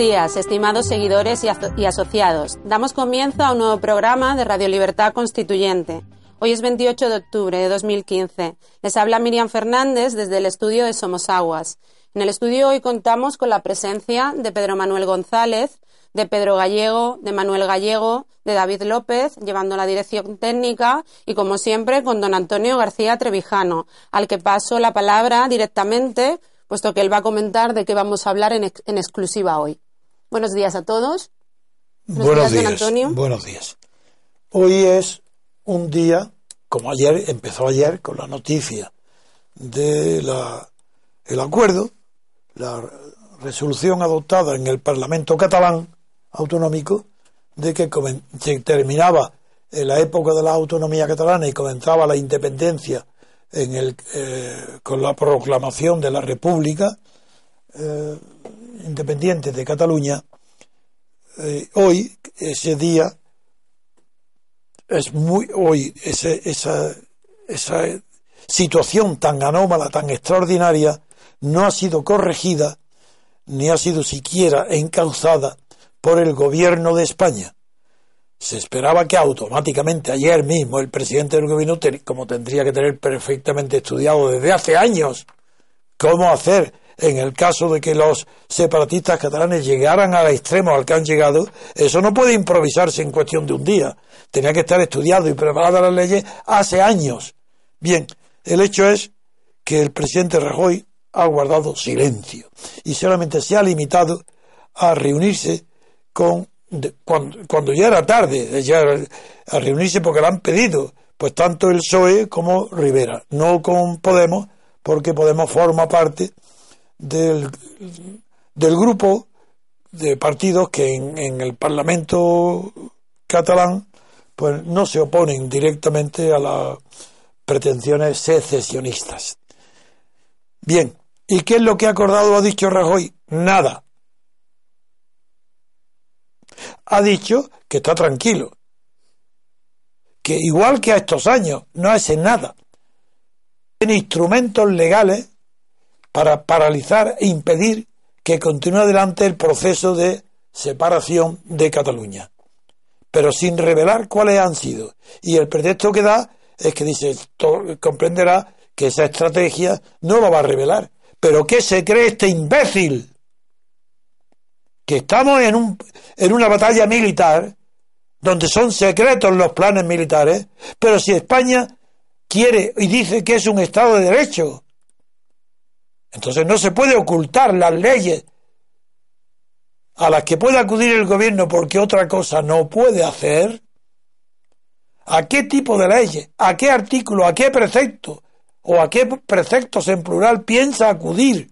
días, estimados seguidores y, y, asociados. Damos comienzo a un nuevo programa de Radio Libertad Constituyente. Hoy es 28 de octubre de 2015. Les habla Miriam Fernández desde el estudio de Somos Aguas. En el estudio hoy contamos con la presencia de Pedro Manuel González, de Pedro Gallego, de Manuel Gallego, de David López, llevando la dirección técnica, y como siempre con don Antonio García Trevijano, al que paso la palabra directamente puesto que él va a comentar de qué vamos a hablar en, en exclusiva hoy. Buenos días a todos. Buenos, Buenos días, días Antonio. Buenos días. Hoy es un día, como ayer, empezó ayer con la noticia de la, el acuerdo, la resolución adoptada en el Parlamento catalán autonómico de que se terminaba en la época de la autonomía catalana y comenzaba la independencia en el, eh, con la proclamación de la República eh, Independiente de Cataluña, eh, hoy, ese día, es muy, hoy, ese, esa, esa situación tan anómala, tan extraordinaria, no ha sido corregida, ni ha sido siquiera encauzada por el gobierno de España. Se esperaba que automáticamente ayer mismo el presidente del gobierno, como tendría que tener perfectamente estudiado desde hace años cómo hacer en el caso de que los separatistas catalanes llegaran al extremo al que han llegado, eso no puede improvisarse en cuestión de un día. Tenía que estar estudiado y preparada las leyes hace años. Bien, el hecho es que el presidente Rajoy ha guardado silencio y solamente se ha limitado a reunirse con cuando, ya era tarde ya a reunirse porque lo han pedido, pues tanto el PSOE como Rivera, no con Podemos, porque Podemos forma parte del, del grupo de partidos que en, el Parlamento catalán pues no se oponen directamente a las pretensiones secesionistas. Bien, ¿y qué es lo que ha acordado ha dicho Rajoy? Nada ha dicho que está tranquilo, que igual que a estos años no hace nada, tiene instrumentos legales para paralizar e impedir que continúe adelante el proceso de separación de Cataluña, pero sin revelar cuáles han sido. Y el pretexto que da es que dice, comprenderá que esa estrategia no lo va a revelar. Pero ¿qué se cree este imbécil? que estamos en, un, en una batalla militar donde son secretos los planes militares, pero si España quiere y dice que es un Estado de Derecho, entonces no se puede ocultar las leyes a las que puede acudir el gobierno porque otra cosa no puede hacer. ¿A qué tipo de leyes? ¿A qué artículo? ¿A qué precepto? ¿O a qué preceptos en plural piensa acudir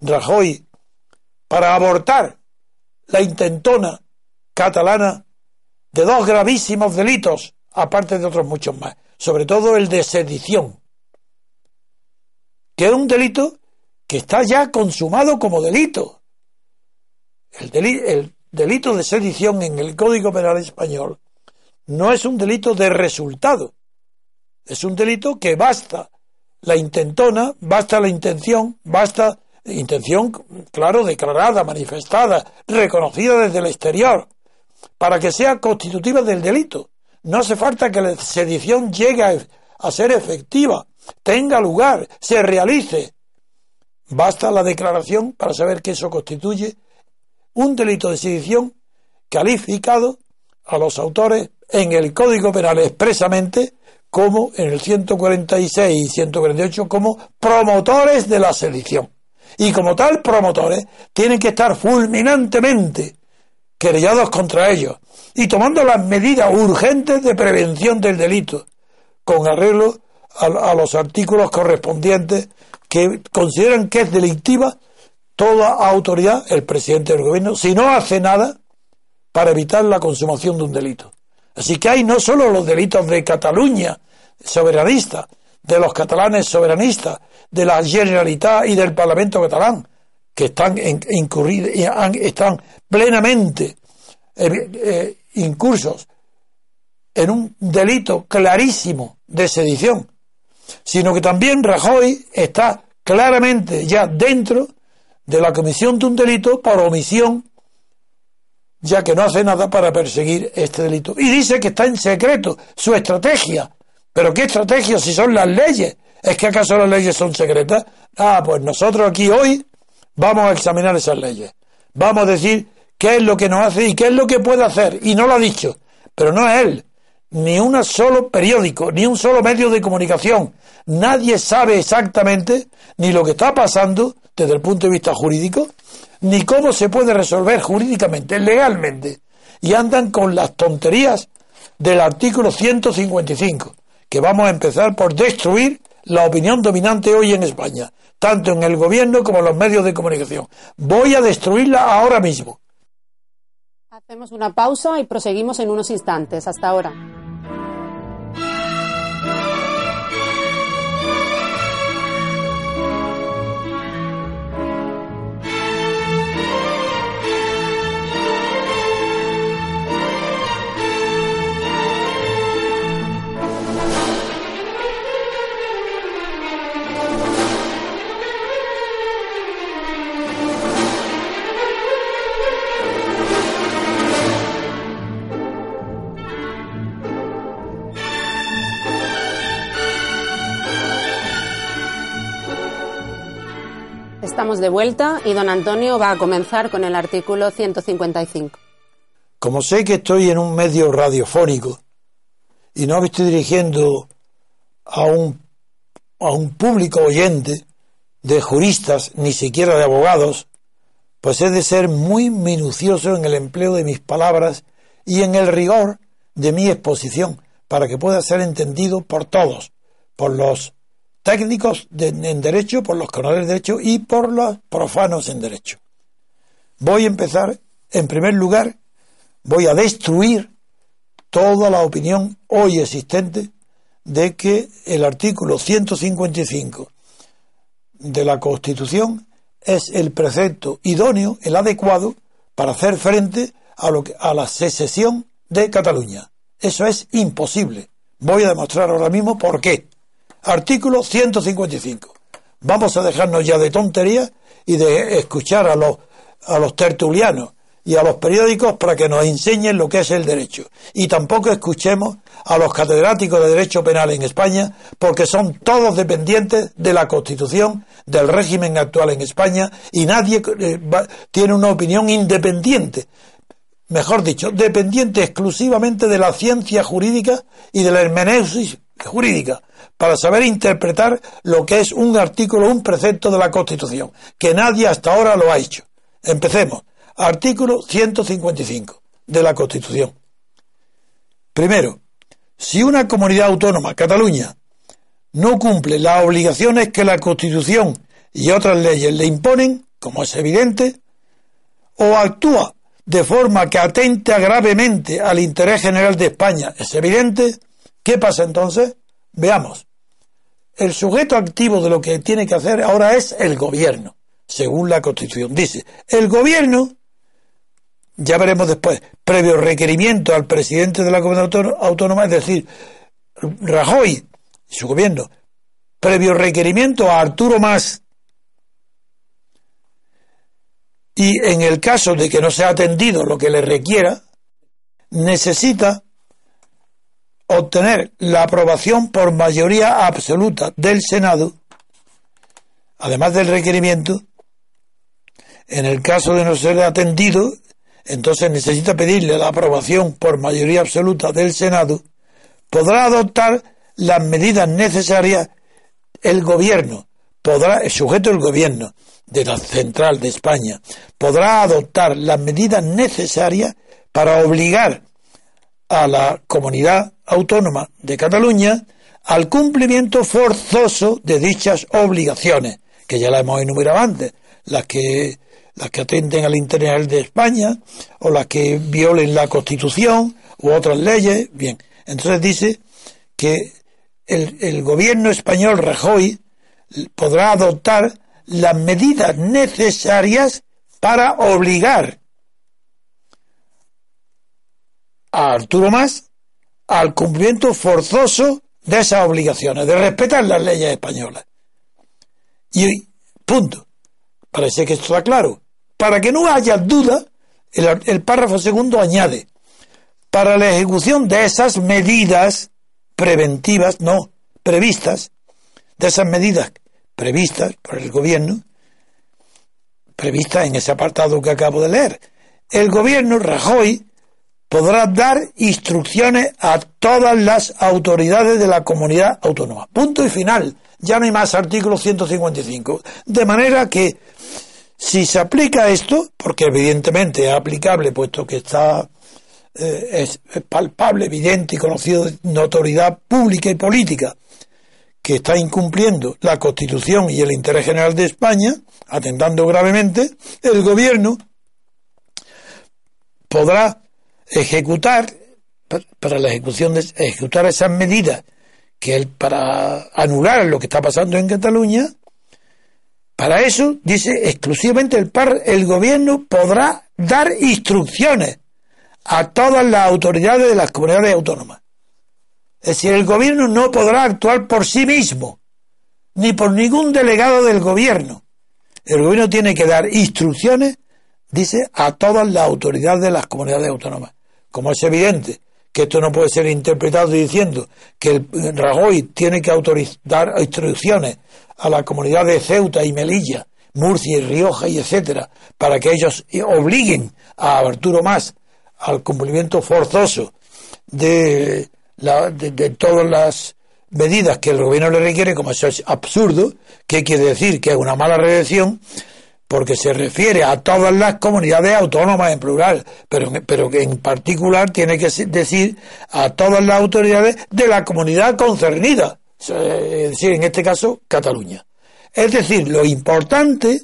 Rajoy para abortar la intentona catalana de dos gravísimos delitos, aparte de otros muchos más, sobre todo el de sedición, que es un delito que está ya consumado como delito. El, el delito de sedición en el Código Penal español no es un delito de resultado, es un delito que basta la intentona, basta la intención, basta intención, claro, declarada, manifestada, reconocida desde el exterior, para que sea constitutiva del delito. No hace falta que la sedición llegue a, ser efectiva, tenga lugar, se realice. Basta la declaración para saber que eso constituye un delito de sedición calificado a los autores en el Código Penal expresamente como en el 146 y 148 como promotores de la sedición. Y como tal promotores tienen que estar fulminantemente querellados contra ellos y tomando las medidas urgentes de prevención del delito, con arreglo a, los artículos correspondientes que consideran que es delictiva toda autoridad, el presidente del gobierno, si no hace nada para evitar la consumación de un delito. Así que hay no solo los delitos de Cataluña soberanista, de los catalanes soberanistas, de la Generalitat y del Parlamento catalán, que están incurridos, están plenamente eh, eh, incursos en un delito clarísimo de sedición, sino que también Rajoy está claramente ya dentro de la comisión de un delito por omisión, ya que no hace nada para perseguir este delito. Y dice que está en secreto su estrategia. ¿Pero qué estrategia si son las leyes? ¿Es que acaso las leyes son secretas? Ah, pues nosotros aquí hoy vamos a examinar esas leyes. Vamos a decir qué es lo que nos hace y qué es lo que puede hacer. Y no lo ha dicho. Pero no es él. Ni un solo periódico, ni un solo medio de comunicación. Nadie sabe exactamente ni lo que está pasando desde el punto de vista jurídico, ni cómo se puede resolver jurídicamente, legalmente. Y andan con las tonterías del artículo 155, que vamos a empezar por destruir la opinión dominante hoy en España, tanto en el gobierno como en los medios de comunicación. Voy a destruirla ahora mismo. Hacemos una pausa y proseguimos en unos instantes. Hasta ahora. Estamos de vuelta y don Antonio va a comenzar con el artículo 155. Como sé que estoy en un medio radiofónico y no me estoy dirigiendo a un, a un público oyente de juristas, ni siquiera de abogados, pues he de ser muy minucioso en el empleo de mis palabras y en el rigor de mi exposición, para que pueda ser entendido por todos, por los técnicos en derecho, por los canales de derecho y por los profanos en derecho. Voy a empezar, en primer lugar, voy a destruir toda la opinión hoy existente de que el artículo 155 de la Constitución es el precepto idóneo, el adecuado, para hacer frente a, lo que, a la secesión de Cataluña. Eso es imposible. Voy a demostrar ahora mismo por qué. Artículo 155. Vamos a dejarnos ya de tonterías y de escuchar a los, a los tertulianos y a los periódicos para que nos enseñen lo que es el derecho. Y tampoco escuchemos a los catedráticos de Derecho Penal en España, porque son todos dependientes de la Constitución, del régimen actual en España, y nadie eh, tiene una opinión independiente. Mejor dicho, dependiente exclusivamente de la ciencia jurídica y de la hermenéusis jurídica para saber interpretar lo que es un artículo, un precepto de la Constitución, que nadie hasta ahora lo ha hecho. Empecemos. Artículo 155 de la Constitución. Primero, si una comunidad autónoma, Cataluña, no cumple las obligaciones que la Constitución y otras leyes le imponen, como es evidente, o actúa de forma que atenta gravemente al interés general de España, es evidente, ¿qué pasa entonces? Veamos. El sujeto activo de lo que tiene que hacer ahora es el gobierno, según la Constitución. Dice, el gobierno, ya veremos después, previo requerimiento al presidente de la comunidad autónoma, es decir, Rajoy y su gobierno, previo requerimiento a Arturo Más, y en el caso de que no sea atendido lo que le requiera, necesita obtener la aprobación por mayoría absoluta del Senado, además del requerimiento, en el caso de no ser atendido, entonces necesita pedirle la aprobación por mayoría absoluta del Senado, podrá adoptar las medidas necesarias el gobierno, podrá, el sujeto del gobierno de la central de España, podrá adoptar las medidas necesarias para obligar a la comunidad autónoma de Cataluña al cumplimiento forzoso de dichas obligaciones, que ya las hemos enumerado antes, las que las que atenten al interés de España o las que violen la Constitución u otras leyes. Bien, entonces dice que el, el gobierno español Rajoy podrá adoptar las medidas necesarias para obligar a Arturo Más al cumplimiento forzoso de esas obligaciones, de respetar las leyes españolas. Y punto. Parece que esto está claro. Para que no haya duda, el, párrafo segundo añade, para la ejecución de esas medidas preventivas, no, previstas, de esas medidas previstas por el gobierno, previstas en ese apartado que acabo de leer, el gobierno Rajoy podrá dar instrucciones a todas las autoridades de la comunidad autónoma. Punto y final. Ya no hay más artículo 155. De manera que si se aplica esto, porque evidentemente es aplicable, puesto que está eh, es, palpable, evidente y conocido de notoriedad pública y política, que está incumpliendo la Constitución y el interés general de España, atentando gravemente, el gobierno podrá ejecutar para la ejecución de ejecutar esas medidas que para anular lo que está pasando en Cataluña para eso, dice exclusivamente el, par, el gobierno podrá dar instrucciones a todas las autoridades de las comunidades autónomas. Es decir, el gobierno no podrá actuar por sí mismo, ni por ningún delegado del gobierno. El gobierno tiene que dar instrucciones, dice, a todas las autoridades de las comunidades autónomas. Como es evidente que esto no puede ser interpretado diciendo que el Rajoy tiene que dar instrucciones a la comunidad de Ceuta y Melilla, Murcia y Rioja y etcétera, para que ellos obliguen a Arturo Más al cumplimiento forzoso de, todas las medidas que el gobierno le requiere, como eso es absurdo, ¿qué quiere decir? Que es una mala redacción, porque se refiere a todas las comunidades autónomas en plural, pero, pero que en particular tiene que decir a todas las autoridades de la comunidad concernida es decir, en este caso, Cataluña. Es decir, lo importante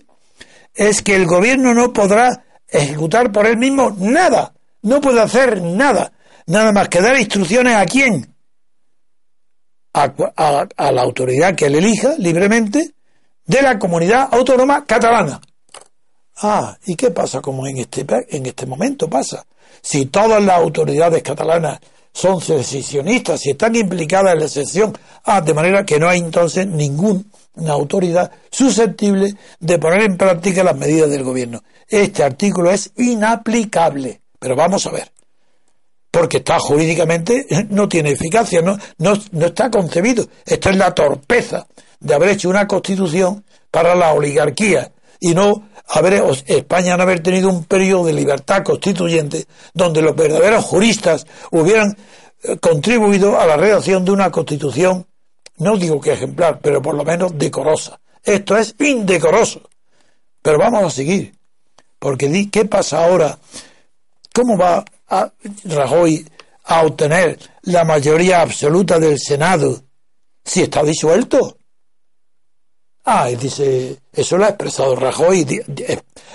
es que el gobierno no podrá ejecutar por él mismo nada, no puede hacer nada, nada más que dar instrucciones a quién, a, la autoridad que él elija libremente de la comunidad autónoma catalana. Ah, ¿y qué pasa como en este, en este momento pasa? Si todas las autoridades catalanas son secesionistas y están implicadas en la secesión, ah, de manera que no hay entonces ninguna autoridad susceptible de poner en práctica las medidas del gobierno. Este artículo es inaplicable, pero vamos a ver, porque está jurídicamente, no tiene eficacia, no, no, no está concebido. Esto es la torpeza de haber hecho una constitución para la oligarquía y no haber, España no haber tenido un periodo de libertad constituyente donde los verdaderos juristas hubieran eh, contribuido a la redacción de una constitución, no digo que ejemplar, pero por lo menos decorosa. Esto es indecoroso. Pero vamos a seguir, porque ¿qué pasa ahora? ¿Cómo va a Rajoy a obtener la mayoría absoluta del Senado si está disuelto? Ah, y dice, eso lo ha expresado Rajoy,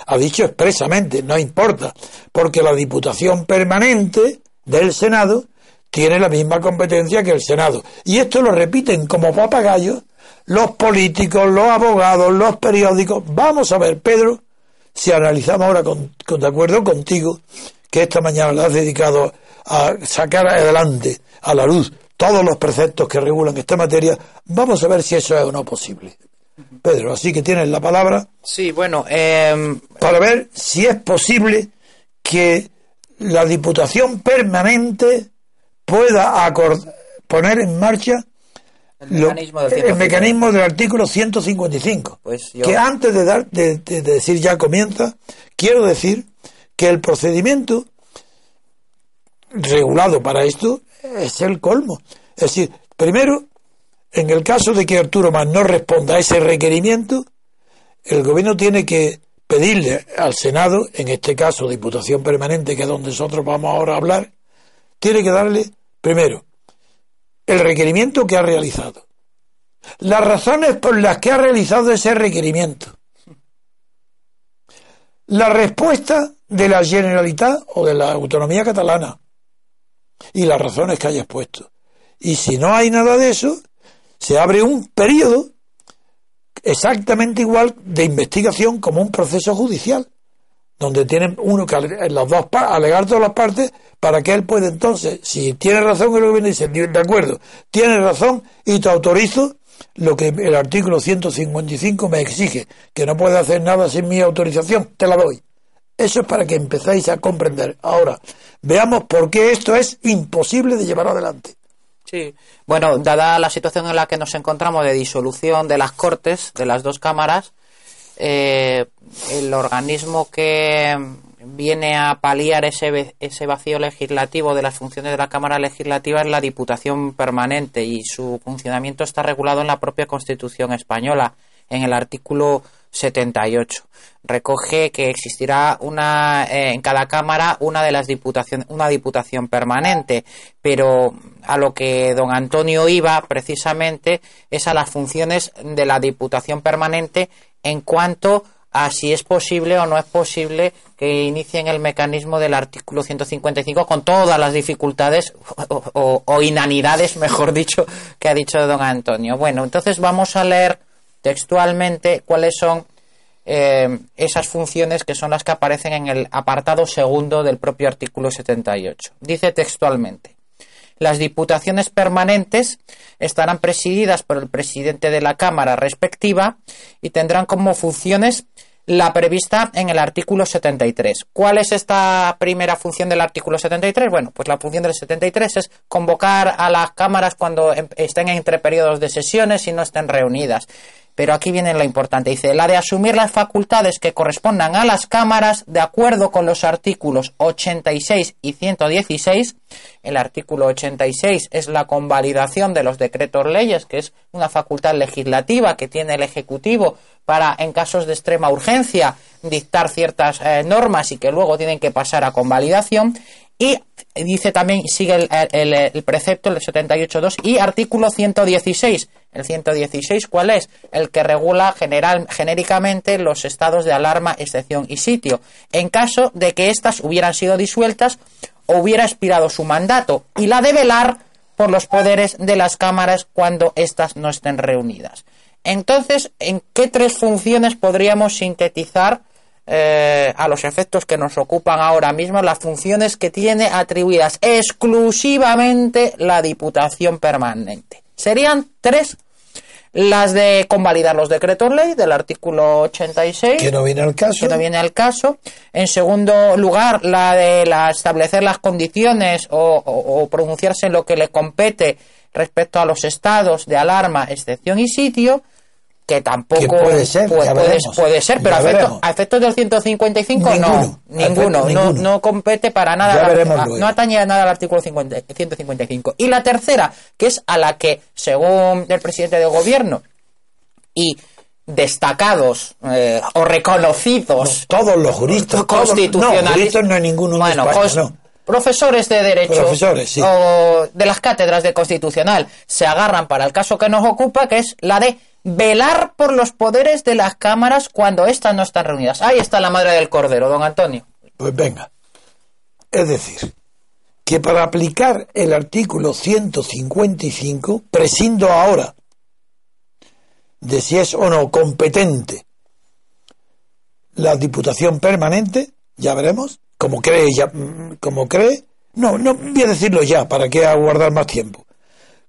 ha dicho expresamente, no importa, porque la Diputación Permanente del Senado tiene la misma competencia que el Senado. Y esto lo repiten como papagayos los políticos, los abogados, los periódicos. Vamos a ver, Pedro, si analizamos ahora con, de acuerdo contigo, que esta mañana lo has dedicado a sacar adelante a la luz todos los preceptos que regulan esta materia, vamos a ver si eso es o no posible. Pedro, así que tienes la palabra. Sí, bueno, eh, para ver si es posible que la Diputación Permanente pueda poner en marcha el mecanismo, del, el mecanismo del artículo 155. Pues Que antes de, dar, de, decir ya comienza, quiero decir que el procedimiento regulado para esto es el colmo. Es decir, primero, en el caso de que Arturo Más no responda a ese requerimiento, el gobierno tiene que pedirle al Senado, en este caso Diputación Permanente, que es donde nosotros vamos ahora a hablar, tiene que darle, primero, el requerimiento que ha realizado, las razones por las que ha realizado ese requerimiento, la respuesta de la Generalitat o de la autonomía catalana. Y las razones que haya expuesto. Y si no hay nada de eso, se abre un periodo exactamente igual de investigación como un proceso judicial, donde tienen uno que los dos alegar todas las partes para que él pueda entonces, si tiene razón el gobierno dice, de acuerdo, tiene razón y te autorizo lo que el artículo 155 me exige, que no puede hacer nada sin mi autorización, te la doy. Eso es para que empezáis a comprender. Ahora, veamos por qué esto es imposible de llevar adelante. Sí, bueno, dada la situación en la que nos encontramos de disolución de las Cortes, de las dos cámaras, eh, el organismo que viene a paliar ese, ese vacío legislativo de las funciones de la Cámara Legislativa es la Diputación Permanente y su funcionamiento está regulado en la propia Constitución española, en el artículo 78. Recoge que existirá una eh, en cada cámara una de las diputaciones una diputación permanente, pero a lo que don Antonio iba precisamente es a las funciones de la diputación permanente en cuanto a si es posible o no es posible que inicien el mecanismo del artículo 155 con todas las dificultades o inanidades, mejor dicho, que ha dicho don Antonio. Bueno, entonces vamos a leer textualmente cuáles son eh, esas funciones que son las que aparecen en el apartado segundo del propio artículo 78. Dice textualmente. Las diputaciones permanentes estarán presididas por el presidente de la Cámara respectiva y tendrán como funciones la prevista en el artículo 73. ¿Cuál es esta primera función del artículo 73? Bueno, pues la función del 73 es convocar a las cámaras cuando em, estén entre periodos de sesiones y no estén reunidas. Pero aquí viene lo importante. Dice, la de asumir las facultades que correspondan a las cámaras de acuerdo con los artículos 86 y 116. El artículo 86 es la convalidación de los decretos leyes, que es una facultad legislativa que tiene el Ejecutivo para, en casos de extrema urgencia, dictar ciertas eh, normas y que luego tienen que pasar a convalidación. Y dice también, sigue el, el, el precepto, el 78.2 y artículo 116 el 116, ¿cuál es? El que regula general, genéricamente los estados de alarma, excepción y sitio, en caso de que éstas hubieran sido disueltas o hubiera expirado su mandato, y la de velar por los poderes de las cámaras cuando éstas no estén reunidas. Entonces, ¿en qué tres funciones podríamos sintetizar eh, a los efectos que nos ocupan ahora mismo las funciones que tiene atribuidas exclusivamente la Diputación Permanente? Serían tres las de convalidar los decretos ley del artículo 86 que no viene al caso. que no viene al caso. En segundo lugar la de la establecer las condiciones o, pronunciarse en lo que le compete respecto a los estados de alarma excepción y sitio que tampoco puede ser, puede, ser pero a, efectos del 155 no ninguno, no, no compete para nada no atañe nada al artículo 155 y la tercera que es a la que según el presidente del gobierno y destacados eh, o reconocidos todos los juristas constitucionalistas no, hay ninguno bueno, profesores de derecho o de las cátedras de constitucional se agarran para el caso que nos ocupa que es la de velar por los poderes de las cámaras cuando éstas no están reunidas. Ahí está la madre del cordero, don Antonio. Pues venga. Es decir, que para aplicar el artículo 155, prescindo ahora de si es o no competente la Diputación Permanente, ya veremos, como cree, ya, como cree, no, no voy a decirlo ya, para que aguardar más tiempo.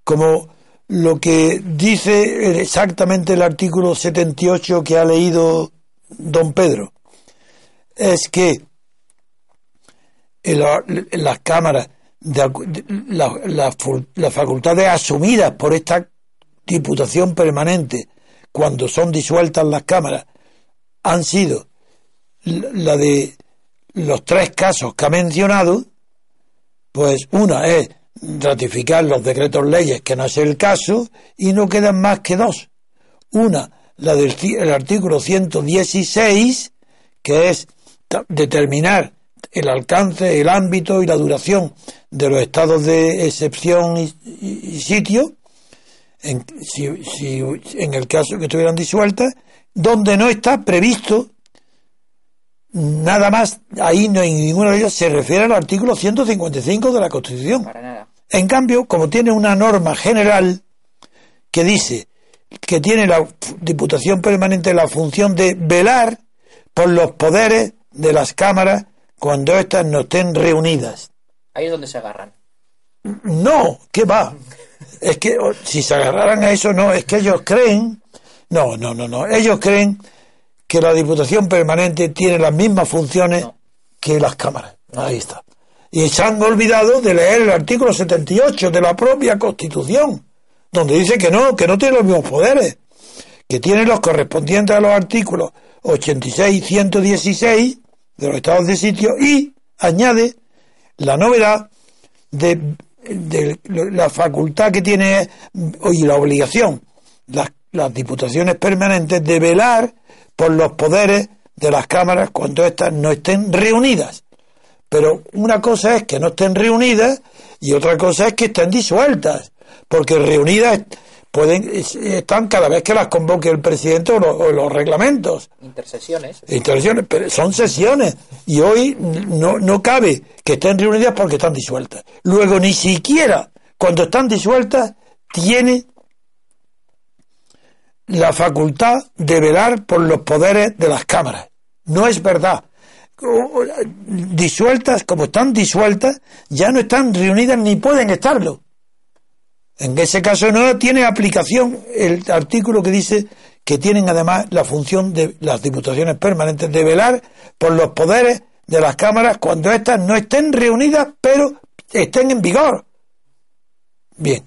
Como lo que dice exactamente el artículo 78 que ha leído don Pedro es que las cámaras, de, las facultades asumidas por esta Diputación Permanente cuando son disueltas las cámaras han sido la de los tres casos que ha mencionado, pues una es ratificar los decretos leyes, que no es el caso, y no quedan más que dos. Una, la del el artículo 116, que es determinar el alcance, el ámbito y la duración de los estados de excepción y, sitio, en, si, en el caso que estuvieran disueltas, donde no está previsto nada más, ahí no hay ninguno de ellos se refiere al artículo 155 de la Constitución. En cambio, como tiene una norma general que dice que tiene la Diputación Permanente la función de velar por los poderes de las cámaras cuando éstas no estén reunidas. Ahí es donde se agarran. No, ¿qué va? Es que si se agarraran a eso, no, es que ellos creen, no, no, no, no, ellos creen que la Diputación Permanente tiene las mismas funciones que las cámaras. Ahí está. Y se han olvidado de leer el artículo 78 de la propia Constitución, donde dice que no, que no tiene los mismos poderes, que tiene los correspondientes a los artículos 86 y 116 de los estados de sitio y añade la novedad de, la facultad que tiene y la obligación las, las diputaciones permanentes de velar por los poderes de las cámaras cuando éstas no estén reunidas. Pero una cosa es que no estén reunidas y otra cosa es que estén disueltas, porque reunidas pueden están cada vez que las convoque el presidente o, los reglamentos. Intersesiones. Intersesiones, pero son sesiones y hoy no, no cabe que estén reunidas porque están disueltas. Luego ni siquiera cuando están disueltas tiene la facultad de velar por los poderes de las cámaras. No es verdad disueltas, como están disueltas, ya no están reunidas ni pueden estarlo. En ese caso no tiene aplicación el artículo que dice que tienen además la función de las diputaciones permanentes de velar por los poderes de las cámaras cuando éstas no estén reunidas, pero estén en vigor. Bien.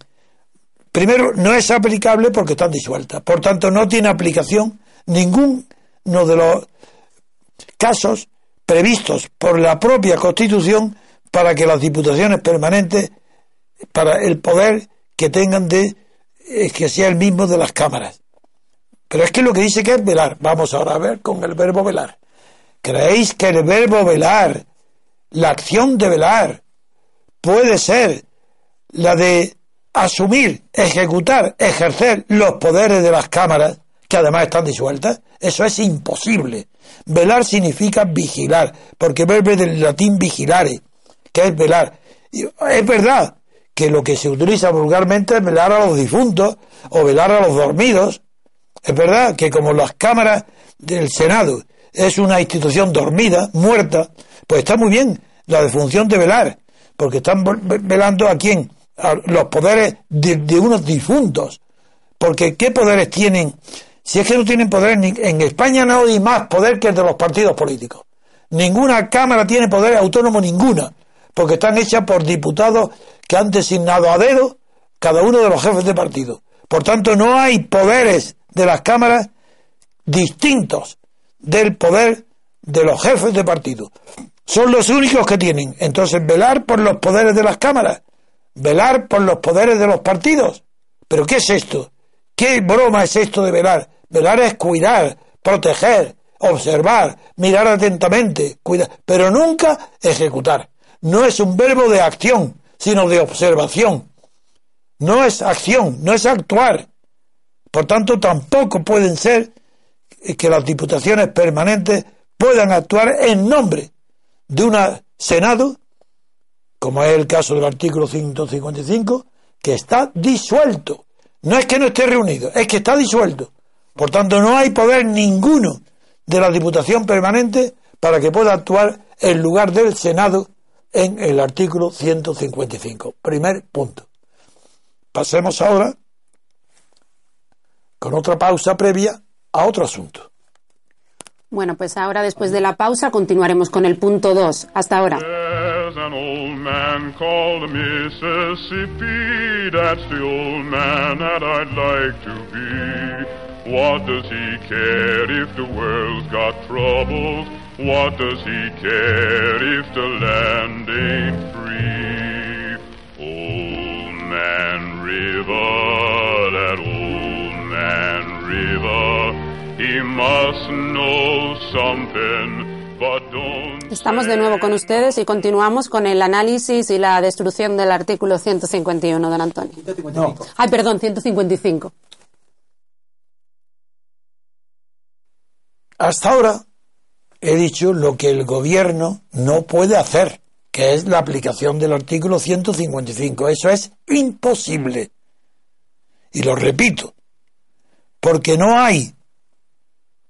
Primero, no es aplicable porque están disueltas. Por tanto, no tiene aplicación ninguno de los casos previstos por la propia Constitución para que las diputaciones permanentes, para el poder que tengan de que sea el mismo de las cámaras. Pero es que lo que dice que es velar. Vamos ahora a ver con el verbo velar. ¿Creéis que el verbo velar, la acción de velar, puede ser la de asumir, ejecutar, ejercer los poderes de las cámaras, que además están disueltas? Eso es imposible. Velar significa vigilar, porque verbe del latín vigilare, que es velar. es verdad que lo que se utiliza vulgarmente es velar a los difuntos o velar a los dormidos. Es verdad que como las cámaras del Senado es una institución dormida, muerta, pues está muy bien la defunción de velar, porque están velando a quién, a los poderes de, de unos difuntos. Porque ¿qué poderes tienen si es que no tienen poder, en España no hay más poder que el de los partidos políticos. Ninguna Cámara tiene poder autónomo, ninguna, porque están hechas por diputados que han designado a dedo cada uno de los jefes de partido. Por tanto, no hay poderes de las cámaras distintos del poder de los jefes de partido. Son los únicos que tienen. Entonces, velar por los poderes de las cámaras, velar por los poderes de los partidos. ¿Pero qué es esto? ¿Qué broma es esto de velar? Velar es cuidar, proteger, observar, mirar atentamente, cuidar, pero nunca ejecutar. No es un verbo de acción, sino de observación. No es acción, no es actuar. Por tanto, tampoco pueden ser que las diputaciones permanentes puedan actuar en nombre de un Senado, como es el caso del artículo 155, que está disuelto. No es que no esté reunido, es que está disuelto. Por tanto, no hay poder ninguno de la Diputación Permanente para que pueda actuar en lugar del Senado en el artículo 155. Primer punto. Pasemos ahora con otra pausa previa a otro asunto. Bueno, pues ahora después de la pausa continuaremos con el punto 2. Hasta ahora. There's an old man called Mississippi. That's the old man that I'd like to be. What does he care if the world's got troubles? What does he care if the land ain't free? Old man river, that old man river. He must know something, but don't Estamos de nuevo con ustedes y continuamos con el análisis y la destrucción del artículo 151, don Antonio. No, Ay, perdón, 155. hasta ahora he dicho lo que el gobierno no puede hacer, que es la aplicación del artículo 155. Eso es imposible. Y lo repito, porque no hay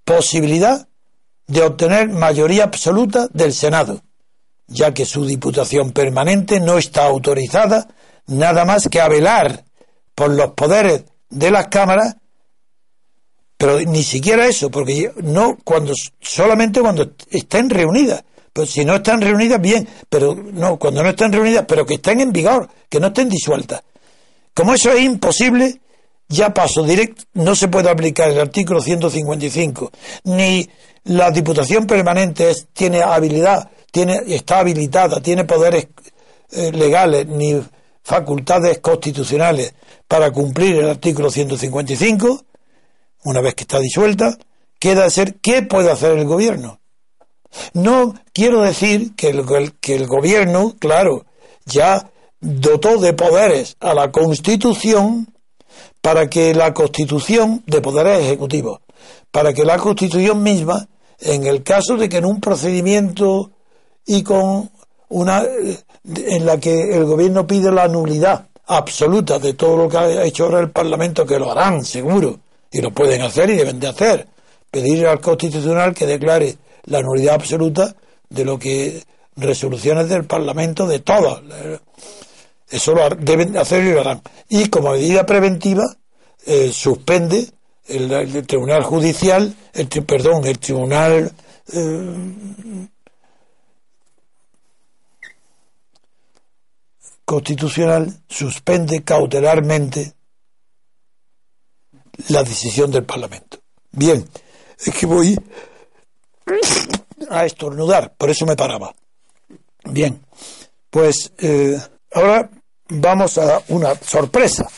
posibilidad de obtener mayoría absoluta del Senado, ya que su diputación permanente no está autorizada nada más que a velar por los poderes de las cámaras, pero ni siquiera eso, porque no cuando solamente cuando estén reunidas. Pues si no están reunidas, bien, pero no, cuando no estén reunidas, pero que estén en vigor, que no estén disueltas. Como eso es imposible, ya paso directo, no se puede aplicar el artículo 155, ni la Diputación Permanente es- tiene habilidad, tiene, está habilitada, tiene poderes eh, legales, ni facultades constitucionales para cumplir el artículo 155, una vez que está disuelta, queda ser qué puede hacer el gobierno. No quiero decir que el, que el gobierno, claro, ya dotó de poderes a la Constitución para que la Constitución, de poderes ejecutivos, para que la Constitución misma, en el caso de que en un procedimiento y con una en la que el gobierno pide la nulidad absoluta de todo lo que ha hecho ahora el Parlamento, que lo harán seguro, y lo pueden hacer y deben de hacer, pedir al Constitucional que declare la nulidad absoluta de lo que resoluciones del Parlamento de todas. Eso lo deben hacer y lo harán. Y como medida preventiva, eh, suspende el, Tribunal Judicial, el, perdón, el Tribunal eh, Constitucional suspende cautelarmente la decisión del Parlamento. Bien, es que voy a estornudar, por eso me paraba. Bien, pues eh, ahora vamos a una sorpresa.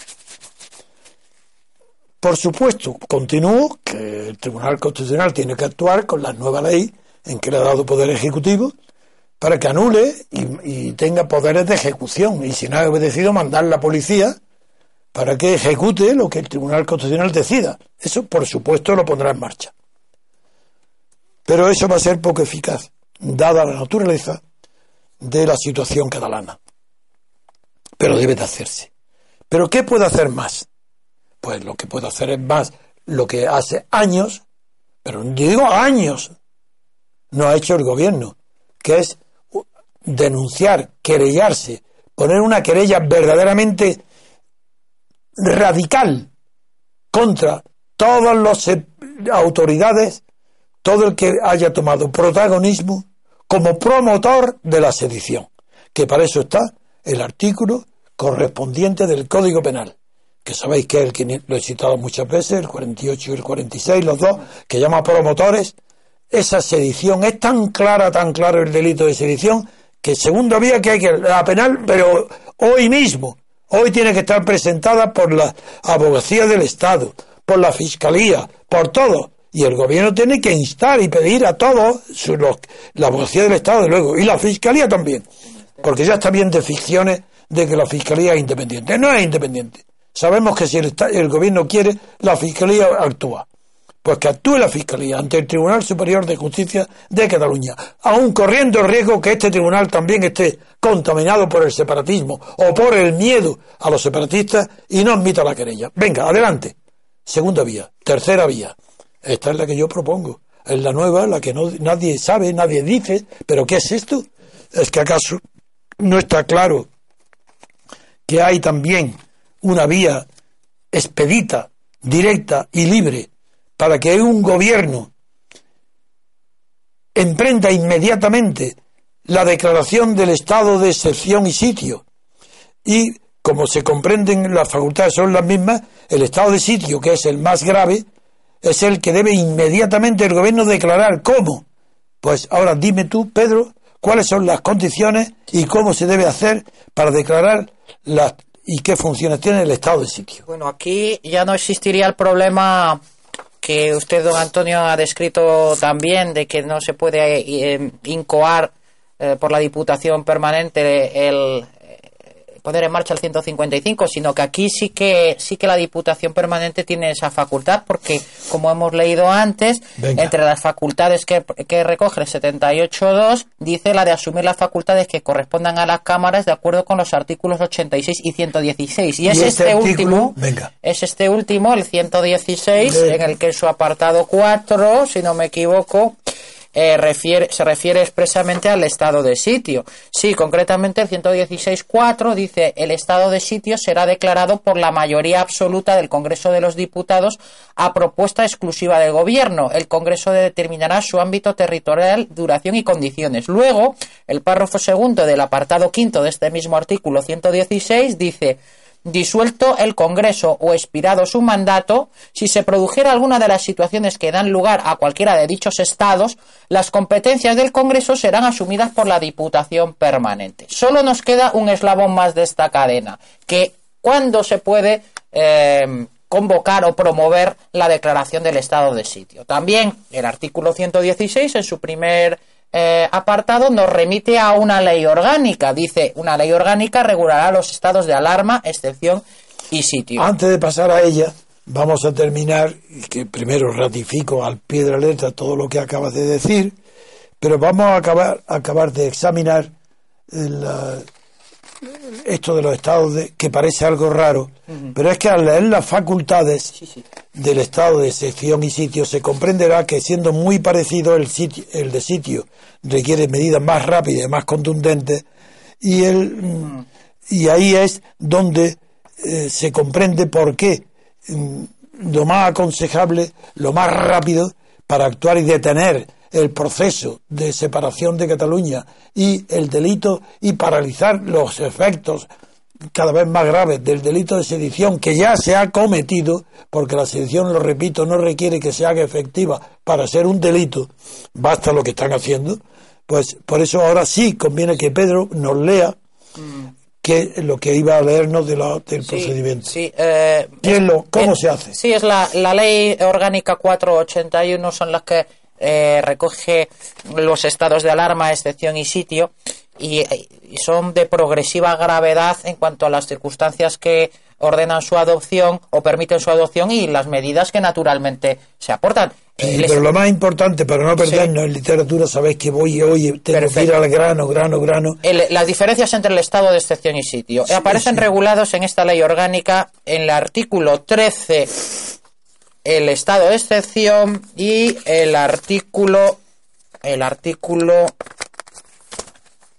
Por supuesto, continúo que el Tribunal Constitucional tiene que actuar con la nueva ley en que le ha dado poder ejecutivo para que anule y, tenga poderes de ejecución. Y si no ha obedecido, mandar la policía para que ejecute lo que el Tribunal Constitucional decida. Eso, por supuesto, lo pondrá en marcha. Pero eso va a ser poco eficaz, dada la naturaleza de la situación catalana. Pero debe de hacerse. ¿Pero qué puede hacer más? Pues lo que puede hacer es más lo que hace años, pero digo años, no ha hecho el gobierno, que es denunciar, querellarse, poner una querella verdaderamente radical contra todas las eh, autoridades, todo el que haya tomado protagonismo como promotor de la sedición, que para eso está el artículo correspondiente del Código Penal, que sabéis que es el que lo he citado muchas veces, el 48 y el 46, los dos, que llama promotores, esa sedición es tan clara, tan claro el delito de sedición, que segundo vía que hay que la penal, pero hoy mismo, hoy tiene que estar presentada por la abogacía del Estado, por la fiscalía, por todo. Y el gobierno tiene que instar y pedir a todos, los- la abogacía del Estado, de luego, y la fiscalía también, porque ya está bien de ficciones de que la fiscalía es independiente. No es independiente. Sabemos que si el, el gobierno quiere, la fiscalía actúa. Pues que actúe la Fiscalía ante el Tribunal Superior de Justicia de Cataluña, aun corriendo el riesgo que este tribunal también esté contaminado por el separatismo o por el miedo a los separatistas y no admita la querella. Venga, adelante. Segunda vía. Tercera vía. Esta es la que yo propongo. Es la nueva, la que nadie sabe, nadie dice. ¿Pero qué es esto? ¿Es que acaso no está claro que hay también una vía expedita directa y libre para que un gobierno emprenda inmediatamente la declaración del estado de excepción y sitio. Y como se comprenden las facultades son las mismas, el estado de sitio, que es el más grave, es el que debe inmediatamente el gobierno declarar. ¿Cómo? Pues ahora dime tú, Pedro, cuáles son las condiciones y cómo se debe hacer para declarar las y qué funciones tiene el estado de sitio. Bueno, aquí ya no existiría el problema que usted, don Antonio, ha descrito también de que no se puede eh, incoar eh, por la Diputación permanente el, poner en marcha el 155, sino que aquí sí que sí que la Diputación Permanente tiene esa facultad, porque como hemos leído antes, entre las facultades que, que recoge el 78.2, dice la de asumir las facultades que correspondan a las cámaras de acuerdo con los artículos 86 y 116. Y es este, este último, es este último, el 116, en el que en su apartado 4, si no me equivoco, eh, refiere, se refiere expresamente al estado de sitio. Sí, concretamente el 116.4 dice el estado de sitio será declarado por la mayoría absoluta del Congreso de los Diputados a propuesta exclusiva del Gobierno. El Congreso determinará su ámbito territorial, duración y condiciones. Luego, el párrafo segundo del apartado quinto de este mismo artículo 116 dice disuelto el Congreso o expirado su mandato, si se produjera alguna de las situaciones que dan lugar a cualquiera de dichos estados, las competencias del Congreso serán asumidas por la Diputación Permanente. Solo nos queda un eslabón más de esta cadena, que cuando se puede eh, convocar o promover la declaración del estado de sitio. También el artículo 116 en su primer eh, apartado nos remite a una ley orgánica. Dice, una ley orgánica regulará los estados de alarma, excepción y sitio. Antes de pasar a ella, vamos a terminar, que primero ratifico al pie de letra todo lo que acabas de decir, pero vamos a acabar, acabar de examinar la, esto de los estados de, que parece algo raro, pero es que al leer las facultades del estado de excepción y sitio se comprenderá que siendo muy parecido el sitio, el de sitio requiere medidas más rápidas, más contundentes y el y ahí es donde eh, se comprende por qué mm, lo más aconsejable, lo más rápido para actuar y detener el proceso de separación de Cataluña y el delito y paralizar los efectos cada vez más graves del delito de sedición que ya se ha cometido, porque la sedición, lo repito, no requiere que se haga efectiva para ser un delito, basta lo que están haciendo, pues por eso ahora sí conviene que Pedro nos lea que lo que iba a leernos de del procedimiento. Sí, eh, ¿Cómo se hace? Sí, es la, la ley orgánica 481, son las que eh, recoge los estados de alarma, excepción y sitio, y, son de progresiva gravedad en cuanto a las circunstancias que ordenan su adopción o permiten su adopción y las medidas que naturalmente se aportan. pero lo más importante, para no perdernos en literatura, sabéis que voy hoy tengo que ir al grano, grano, grano. las diferencias entre el estado de excepción y sitio aparecen regulados en esta ley orgánica en el artículo 13 el estado de excepción y el artículo el artículo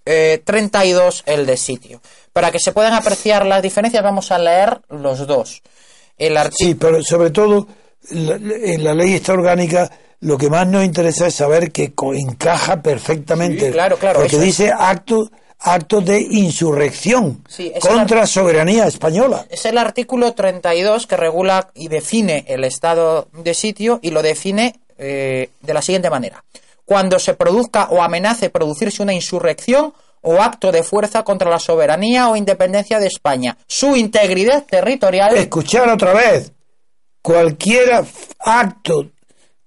32 eh, el de sitio. Para que se puedan apreciar las diferencias vamos a leer los dos. El sí, pero sobre todo en la ley esta orgánica lo que más nos interesa es saber que encaja perfectamente. claro, claro. Porque dice acto actos de insurrección contra soberanía española. Es el artículo 32 que regula y define el estado de sitio y lo define eh, de la siguiente manera. Cuando se produzca o amenace producirse una insurrección o acto de fuerza contra la soberanía o independencia de España, su integridad territorial. Escuchar otra vez. Cualquier acto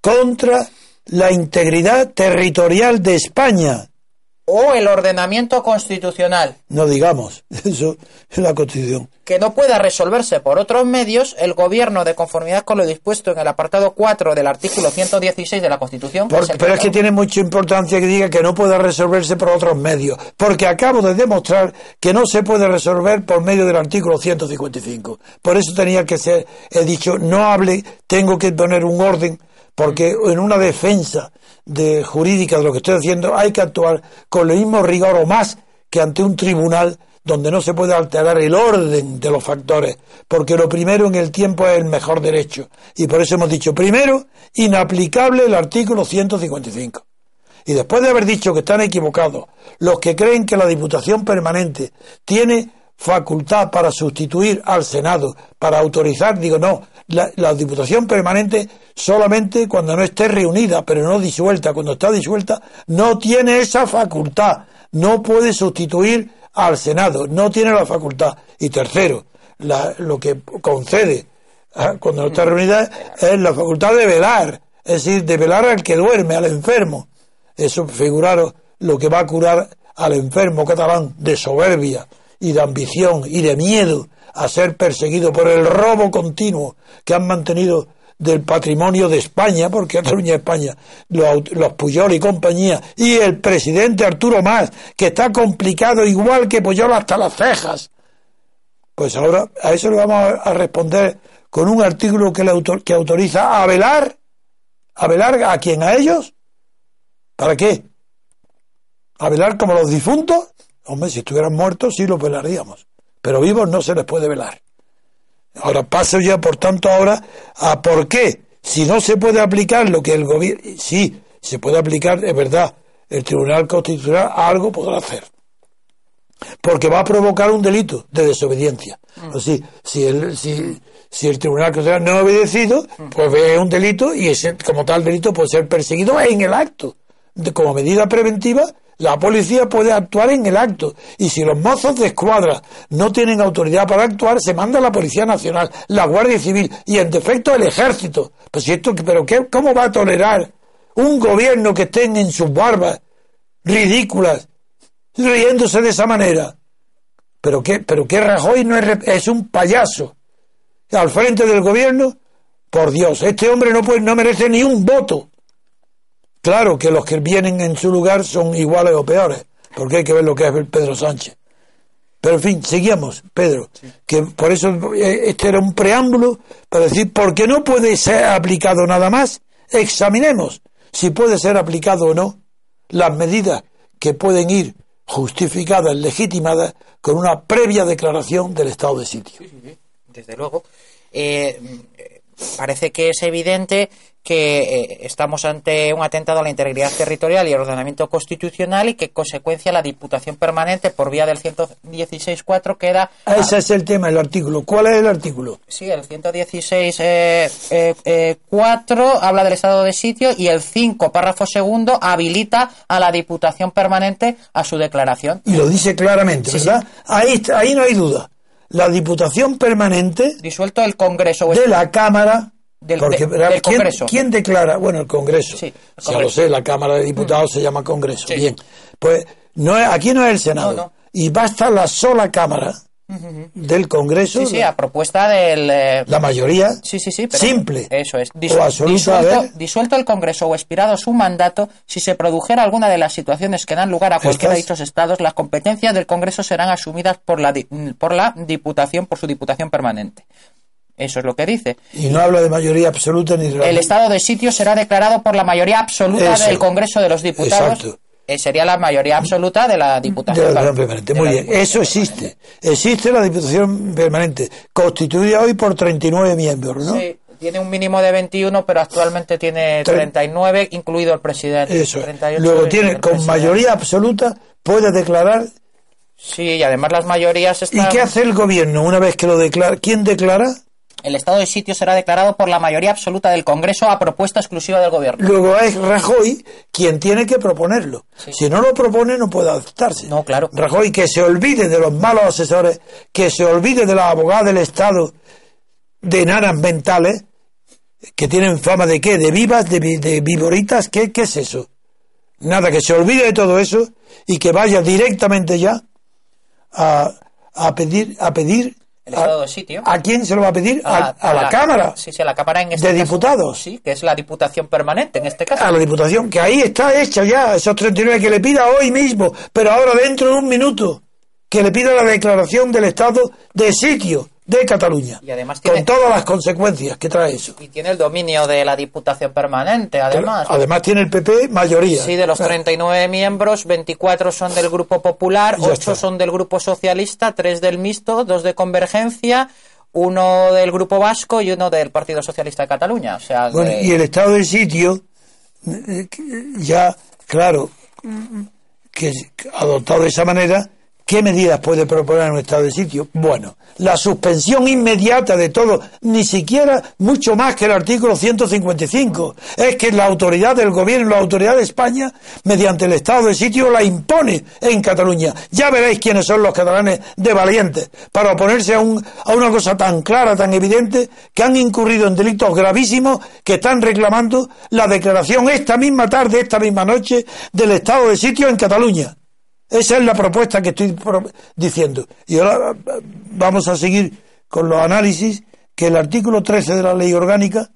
contra la integridad territorial de España o el ordenamiento constitucional. No digamos, eso es la Constitución. Que no pueda resolverse por otros medios, el Gobierno, de conformidad con lo dispuesto en el apartado 4 del artículo 116 de la Constitución. pero es que tiene mucha importancia que diga que no pueda resolverse por otros medios, porque acabo de demostrar que no se puede resolver por medio del artículo 155. Por eso tenía que ser, he dicho, no hable, tengo que poner un orden, porque en una defensa de jurídica de lo que estoy haciendo, hay que actuar con el mismo rigor o más que ante un tribunal donde no se puede alterar el orden de los factores, porque lo primero en el tiempo es el mejor derecho. Y por eso hemos dicho, primero, inaplicable el artículo 155. Y después de haber dicho que están equivocados los que creen que la Diputación Permanente tiene facultad para sustituir al Senado, para autorizar, digo, no, la, la, Diputación Permanente solamente cuando no esté reunida, pero no disuelta, cuando está disuelta, no tiene esa facultad, no puede sustituir al Senado, no tiene la facultad. Y tercero, la, lo que concede ¿eh? cuando no está reunida es la facultad de velar, es decir, de velar al que duerme, al enfermo. Eso, figuraros lo que va a curar al enfermo catalán de soberbia y de ambición y de miedo a ser perseguido por el robo continuo que han mantenido del patrimonio de España, porque Cataluña España, los, los Puyol y compañía, y el presidente Arturo Más, que está complicado igual que Puyol hasta las cejas. Pues ahora a eso le vamos a responder con un artículo que, le autor, que autoriza a velar, a velar a quién, a ellos. ¿Para qué? ¿A velar como los difuntos? Hombre, si estuvieran muertos sí los velaríamos, pero vivos no se les puede velar. Ahora paso ya, por tanto, ahora a por qué. Si no se puede aplicar lo que el gobierno... Sí, se puede aplicar, es verdad, el Tribunal Constitucional algo podrá hacer. Porque va a provocar un delito de desobediencia. Mm. Así, si el, si, si el Tribunal Constitucional no ha obedecido, mm. pues ve un delito y ese, como tal delito puede ser perseguido en el acto. De, como medida preventiva la policía puede actuar en el acto y si los mozos de escuadra no tienen autoridad para actuar, se manda la Policía Nacional, la Guardia Civil y en defecto el Ejército. Pues pero ¿cómo va a tolerar un gobierno que estén en sus barbas ridículas, riéndose de esa manera? Pero qué, pero qué Rajoy no es, es un payaso al frente del gobierno. Por Dios, este hombre no puede, no merece ni un voto. Claro que los que vienen en su lugar son iguales o peores, porque hay que ver lo que es Pedro Sánchez. Pero en fin, seguimos, Pedro, que por eso eh, este era un preámbulo para decir, ¿por qué no puede ser aplicado nada más? Examinemos si puede ser aplicado o no las medidas que pueden ir justificadas, legitimadas, con una previa declaración del estado de sitio. Desde luego. Eh, parece que es evidente que eh, estamos ante un atentado a la integridad territorial y el ordenamiento constitucional y que consecuencia la Diputación Permanente por vía del 116.4 queda... Ese es el tema, el artículo. ¿Cuál es el artículo? Sí, el 116.4 eh, eh, habla del estado de sitio y el 5, párrafo segundo, habilita a la Diputación Permanente a su declaración. Y lo dice claramente, ¿verdad? Ahí, ahí no hay duda. La Diputación Permanente... Disuelto el Congreso. De la Cámara del, Congreso. ¿quién, declara? Bueno, el Congreso. Sí, Ya lo sé, la Cámara de Diputados se llama Congreso. Bien. Pues no aquí no es el Senado. Y basta la sola Cámara del Congreso. Sí, sí, a propuesta del. Eh, la mayoría. Sí, sí, sí. simple. Eso es. disuelto, disuelto, el Congreso o expirado su mandato, si se produjera alguna de las situaciones que dan lugar a cualquiera de dichos estados, las competencias del Congreso serán asumidas por la, por la Diputación, por su Diputación permanente. Eso es lo que dice. Y no habla de mayoría absoluta ni de... El estado de sitio será declarado por la mayoría absoluta del Congreso de los Diputados. Exacto. Eh, sería la mayoría absoluta de la Diputación Permanente. Muy bien, eso existe. Existe la Diputación Permanente, constituida hoy por 39 miembros, ¿no? Sí, tiene un mínimo de 21, pero actualmente tiene 39, incluido el presidente. Eso. Luego tiene, con mayoría absoluta, puede declarar Sí, y además las mayorías están... ¿Y qué hace el gobierno una vez que lo declara? ¿Quién declara? El estado de sitio será declarado por la mayoría absoluta del Congreso a propuesta exclusiva del Gobierno. Luego es Rajoy quien tiene que proponerlo. Si no lo propone, no puede aceptarse. No, claro. Rajoy que se olvide de los malos asesores, que se olvide de la abogada del Estado de enanas mentales, que tienen fama de qué, de vivas, de, de vivoritas, ¿qué, ¿qué es eso? Nada, que se olvide de todo eso y que vaya directamente ya a, a pedir, a pedir el estado de sitio. ¿A quién se lo va a pedir? A, la, Cámara. Sí, sí, a la Cámara en este De diputados. Sí, que es la Diputación Permanente en este caso. A la Diputación, que ahí está hecha ya, esos 39 que le pida hoy mismo, pero ahora dentro de un minuto, que le pida la declaración del estado de sitio. De Cataluña. Y además con todas las consecuencias que trae eso. Y tiene el dominio de la Diputación Permanente, además. Además tiene el PP mayoría. Sí, de los 39 miembros, 24 son del Grupo Popular, Ya 8 está. son del Grupo Socialista, 3 del Mixto, 2 de Convergencia, uno del Grupo Vasco y uno del Partido Socialista de Cataluña. O sea, Bueno, y el estado del sitio, eh, que ya, claro, que adoptado de esa manera, ¿qué medidas puede proponer un estado de sitio? Bueno, la suspensión inmediata de todo, ni siquiera mucho más que el artículo 155. Es que la autoridad del gobierno, la autoridad de España, mediante el estado de sitio, la impone en Cataluña. Ya veréis quiénes son los catalanes de valientes para oponerse a, un, a una cosa tan clara, tan evidente, que han incurrido en delitos gravísimos que están reclamando la declaración esta misma tarde, esta misma noche, del estado de sitio en Cataluña. Esa es la propuesta que estoy pro- diciendo. Y ahora eh, vamos a seguir con los análisis que el artículo 13 de la ley orgánica,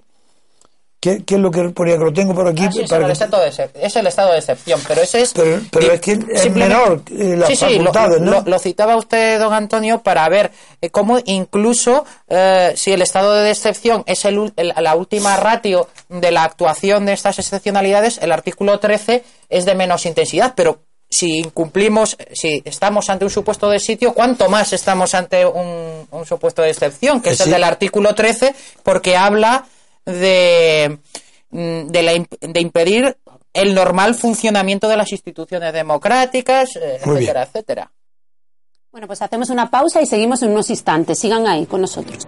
¿qué, qué es lo que ponía? Que lo tengo por aquí. Ah, sí, sí, para el que- estado de excep- es el estado de excepción, pero ese es... Pero- pero di- es que es menor, eh, las sí, sí, lo- facultades, ¿no? lo, lo citaba usted, don Antonio, para ver eh, cómo incluso eh, si el estado de excepción es el el- la última ratio de la actuación de estas excepcionalidades, el artículo 13 es de menos intensidad, pero si incumplimos, si estamos ante un supuesto de sitio, ¿cuánto más estamos ante un, un supuesto de excepción? Que es el del artículo 13, porque habla de, mm, de, la de impedir el normal funcionamiento de las instituciones democráticas, eh, bien. etcétera, etcétera. Bueno, pues hacemos una pausa y seguimos en unos instantes. Sigan ahí con nosotros.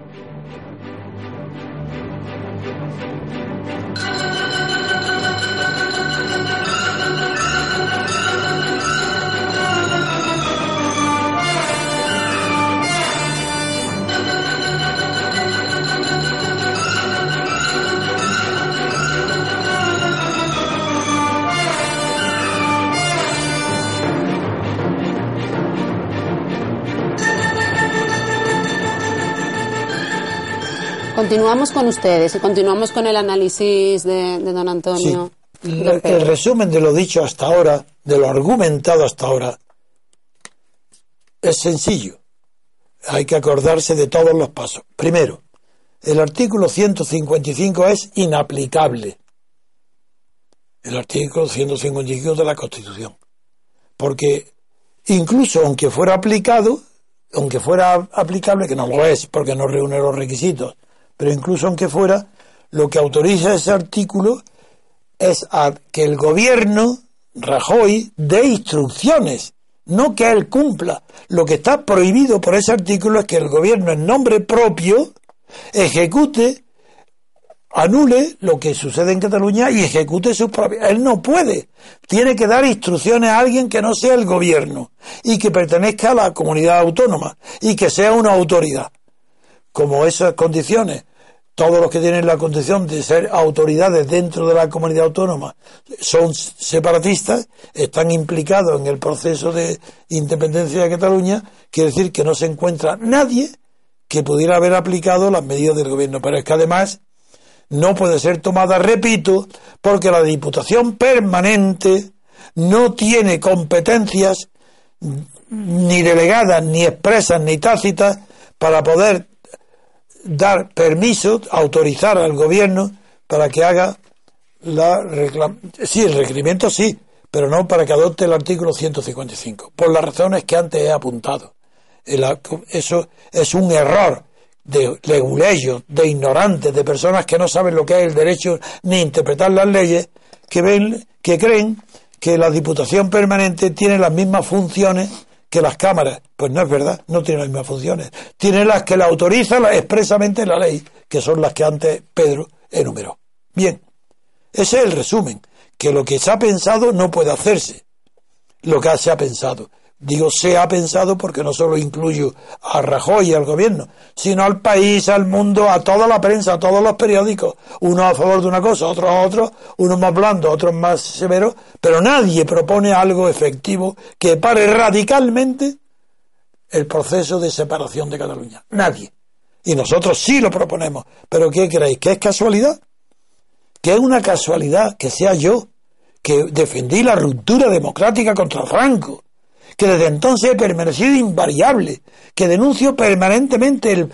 Continuamos con ustedes y continuamos con el análisis de, de don Antonio. Sí. El, resumen de lo dicho hasta ahora, de lo argumentado hasta ahora, es sencillo. Hay que acordarse de todos los pasos. Primero, el artículo 155 es inaplicable. El artículo 155 de la Constitución. Porque incluso aunque fuera aplicado, aunque fuera aplicable, que no lo es porque no reúne los requisitos, pero incluso aunque fuera, lo que autoriza ese artículo es a que el gobierno, Rajoy, dé instrucciones, no que él cumpla. Lo que está prohibido por ese artículo es que el gobierno en nombre propio ejecute, anule lo que sucede en Cataluña y ejecute sus propias. Él no puede. Tiene que dar instrucciones a alguien que no sea el gobierno y que pertenezca a la comunidad autónoma y que sea una autoridad como esas condiciones, todos los que tienen la condición de ser autoridades dentro de la comunidad autónoma son separatistas, están implicados en el proceso de independencia de Cataluña, quiere decir que no se encuentra nadie que pudiera haber aplicado las medidas del gobierno. Pero es que además no puede ser tomada, repito, porque la Diputación Permanente no tiene competencias ni delegadas, ni expresas, ni tácitas para poder dar permiso, autorizar al gobierno para que haga la reclamación. Sí, el requerimiento sí, pero no para que adopte el artículo 155, por las razones que antes he apuntado. Eso es un error de leguleyos, de ignorantes, de personas que no saben lo que es el derecho ni interpretar las leyes, que ven, que creen que la Diputación Permanente tiene las mismas funciones que las cámaras. Pues no es verdad, no tiene las mismas funciones. Tiene las que la autoriza expresamente la ley, que son las que antes Pedro enumeró. Bien, ese es el resumen, que lo que se ha pensado no puede hacerse, lo que se ha pensado. Digo se ha pensado porque no solo incluyo a Rajoy y al gobierno, sino al país, al mundo, a toda la prensa, a todos los periódicos, unos a favor de una cosa, otros a otros, unos más blandos, otros más severos, pero nadie propone algo efectivo que pare radicalmente el proceso de separación de Cataluña. Nadie. Y nosotros sí lo proponemos. Pero ¿qué creéis? ¿Que es casualidad? Que es una casualidad que sea yo, que defendí la ruptura democrática contra Franco, que desde entonces he permanecido invariable, que denuncio permanentemente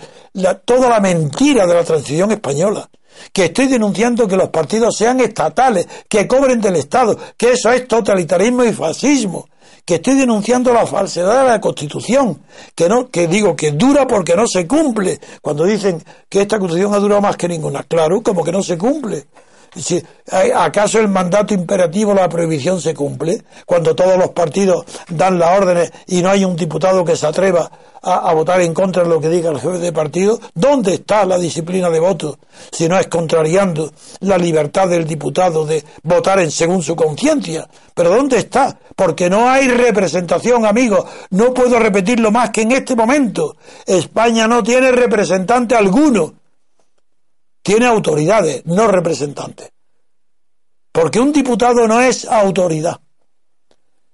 toda la mentira de la transición española, que estoy denunciando que los partidos sean estatales, que cobren del Estado, que eso es totalitarismo y fascismo, que estoy denunciando la falsedad de la Constitución, que no, que digo que dura porque no se cumple, cuando dicen que esta Constitución ha durado más que ninguna, claro, como que no se cumple. Si, ¿Acaso el mandato imperativo, la prohibición se cumple? Cuando todos los partidos dan las órdenes y no hay un diputado que se atreva a, a votar en contra de lo que diga el jefe de partido, ¿dónde está la disciplina de voto? Si no es contrariando la libertad del diputado de votar en según su conciencia. ¿Pero dónde está? Porque no hay representación, amigos. No puedo repetirlo más que en este momento. España no tiene representante alguno tiene autoridades, no representantes. Porque un diputado no es autoridad.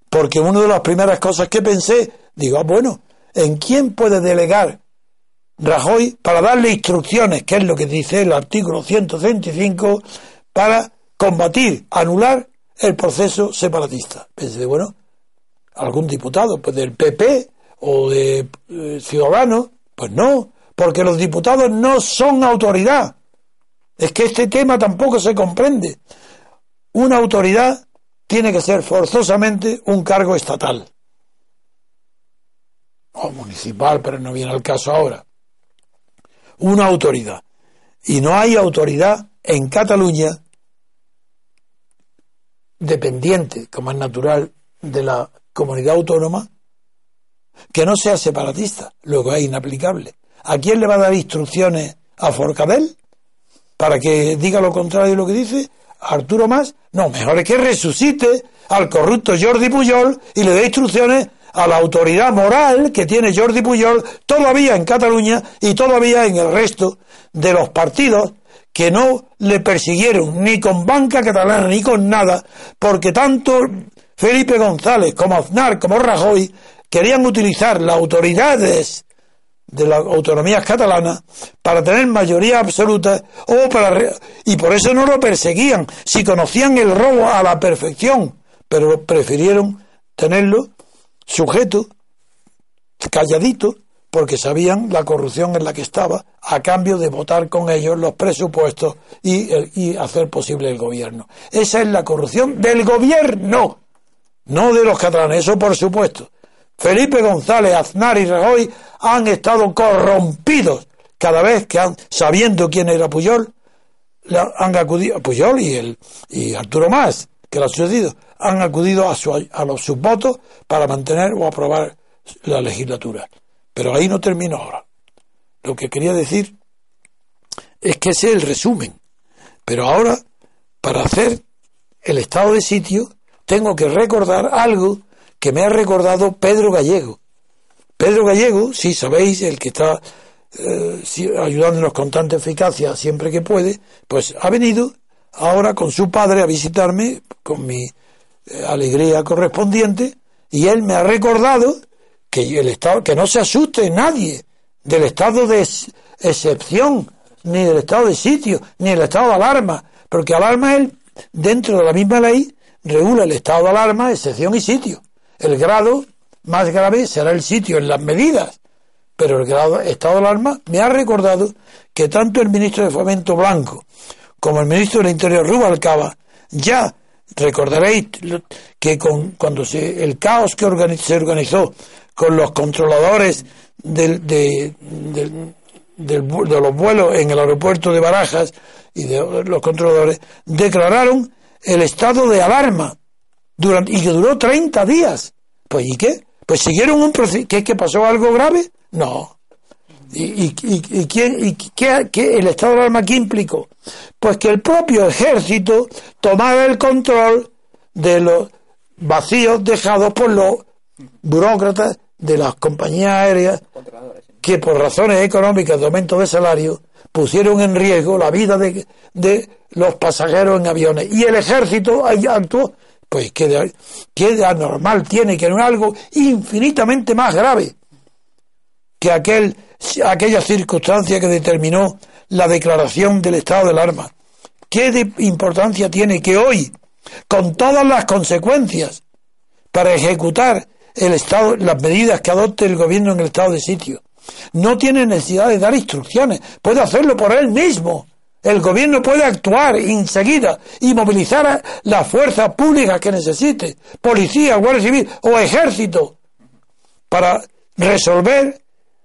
Porque una de las primeras cosas que pensé, digo, ah, bueno, ¿en quién puede delegar Rajoy para darle instrucciones, que es lo que dice el artículo 125, para combatir, anular el proceso separatista? Pensé, bueno, algún diputado, pues del PP o de eh, Ciudadanos, pues no, porque los diputados no son autoridad. Es que este tema tampoco se comprende. Una autoridad tiene que ser forzosamente un cargo estatal. O municipal, pero no viene al caso ahora. Una autoridad. Y no hay autoridad en Cataluña dependiente, como es natural, de la comunidad autónoma, que no sea separatista. Luego es inaplicable. ¿A quién le va a dar instrucciones a Forcadell? Para que diga lo contrario de lo que dice Arturo Más, no, mejor es que resucite al corrupto Jordi Pujol y le dé instrucciones a la autoridad moral que tiene Jordi Pujol todavía en Cataluña y todavía en el resto de los partidos que no le persiguieron ni con banca catalana ni con nada, porque tanto Felipe González como Aznar como Rajoy querían utilizar las autoridades de las autonomías catalanas para tener mayoría absoluta o para y por eso no lo perseguían. Si conocían el robo a la perfección pero prefirieron tenerlo sujeto calladito porque sabían la corrupción en la que estaba a cambio de votar con ellos los presupuestos y, el- y hacer posible el gobierno. Esa es la corrupción del gobierno no de los catalanes eso por supuesto Felipe González, Aznar y Rajoy han estado corrompidos cada vez que han, sabiendo quién era Puyol, han acudido, Puyol y, el, y Arturo Más, que lo ha sucedido, han acudido a, su- a los, sus votos para mantener o aprobar la legislatura. Pero ahí no termino ahora. Lo que quería decir es que ese es el resumen. Pero ahora, para hacer el estado de sitio, tengo que recordar algo que me ha recordado Pedro Gallego. Pedro Gallego, si sabéis, el que está eh, ayudándonos con tanta eficacia siempre que puede, pues ha venido ahora con su padre a visitarme con mi eh, alegría correspondiente y él me ha recordado que el estado que no se asuste nadie del estado de ex- excepción ni del estado de sitio ni del estado de alarma porque alarma él dentro de la misma ley regula el estado de alarma excepción y sitio el grado más grave será el sitio en las medidas pero el grado, estado de alarma me ha recordado que tanto el ministro de Fomento Blanco como el ministro del Interior Rubalcaba ya recordaréis que con, cuando se, el caos que se organizó con los controladores del, de, del- de los vuelos en el aeropuerto de Barajas y de los controladores declararon el estado de alarma durante, y que duró 30 días. Pues ¿y qué? Pues siguieron un proceso. ¿Qué es que pasó algo grave? No. ¿Y, y, y, y quién, qué, qué- el estado de alarma qué implicó? Pues que el propio ejército tomara el control de los vacíos dejados por los burócratas de las compañías aéreas que por razones económicas de aumento de salario pusieron en riesgo la vida de, de los pasajeros en aviones y el ejército actuó pues que de, que de anormal tiene que no es algo infinitamente más grave que aquel, aquella circunstancia que determinó la declaración del estado del alarma. ¿Qué de importancia tiene que hoy, con todas las consecuencias, para ejecutar el estado, las medidas que adopte el gobierno en el estado de sitio. No tiene necesidad de dar instrucciones, puede hacerlo por él mismo. El gobierno puede actuar enseguida y movilizar a las fuerzas públicas que necesite, policía, guardia civil o ejército, para resolver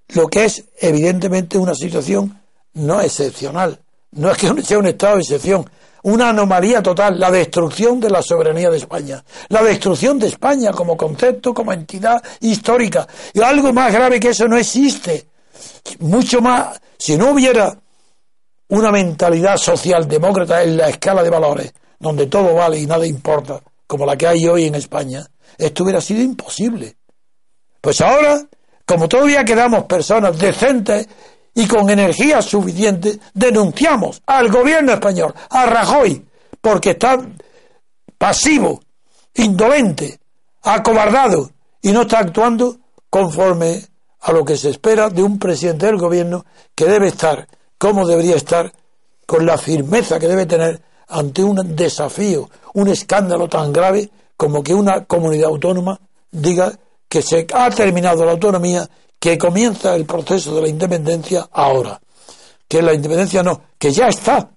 lo que es evidentemente una situación no excepcional. No es que sea un estado de excepción, una anomalía total, la destrucción de la soberanía de España, la destrucción de España como concepto, como entidad histórica. Y algo más grave que eso no existe. Mucho más, si no hubiera una mentalidad socialdemócrata en la escala de valores, donde todo vale y nada importa, como la que hay hoy en España, esto hubiera sido imposible. Pues ahora, como todavía quedamos personas decentes y con energía suficiente, denunciamos al gobierno español, a Rajoy, porque está pasivo, indolente, acobardado y no está actuando conforme a lo que se espera de un presidente del gobierno que debe estar, como debería estar, con la firmeza que debe tener ante un desafío, un escándalo tan grave como que una comunidad autónoma diga que se ha terminado la autonomía que comienza el proceso de la independencia ahora. Que la independencia no, que ya está.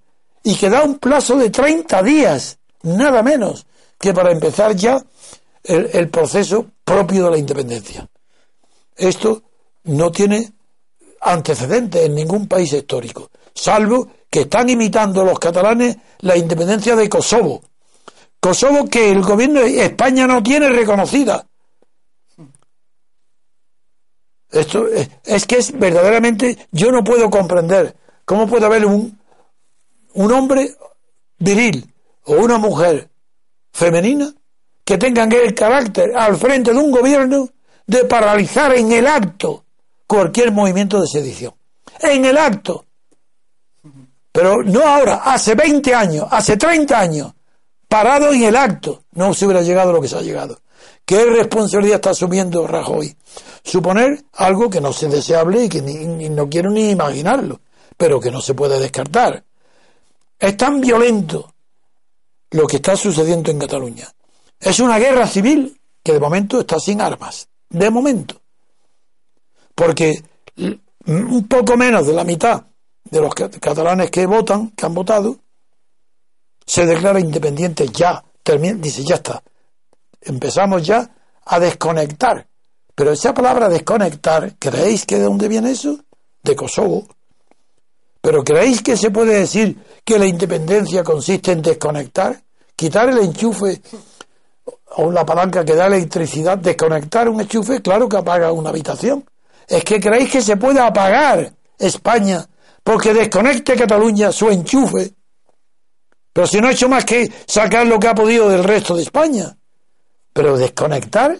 Y que da un plazo de 30 días, nada menos, que para empezar ya el, el proceso propio de la independencia. Esto no tiene antecedentes en ningún país histórico, salvo que están imitando los catalanes la independencia de Kosovo. Kosovo que el gobierno de España no tiene reconocida, esto es, que es verdaderamente, yo no puedo comprender cómo puede haber un, un hombre viril o una mujer femenina que tengan el carácter al frente de un gobierno de paralizar en el acto cualquier movimiento de sedición. En el acto. Pero no ahora, hace 20 años, hace 30 años, parado en el acto, no se hubiera llegado lo que se ha llegado. ¿Qué responsabilidad está asumiendo Rajoy? Suponer algo que no es deseable y que no quiero ni imaginarlo, pero que no se puede descartar. Es tan violento lo que está sucediendo en Cataluña. Es una guerra civil que de momento está sin armas. De momento. Porque un poco menos de la mitad de los catalanes que votan, que han votado, se declara independiente ya. dice, ya está empezamos ya a desconectar. Pero esa palabra desconectar, ¿creéis que de dónde viene eso? De Kosovo. Pero ¿creéis que se puede decir que la independencia consiste en desconectar? Quitar el enchufe o la palanca que da electricidad, desconectar un enchufe, claro que apaga una habitación. Es que creéis que se puede apagar España porque desconecte Cataluña su enchufe. Pero si no ha hecho más que sacar lo que ha podido del resto de España. Pero desconectar,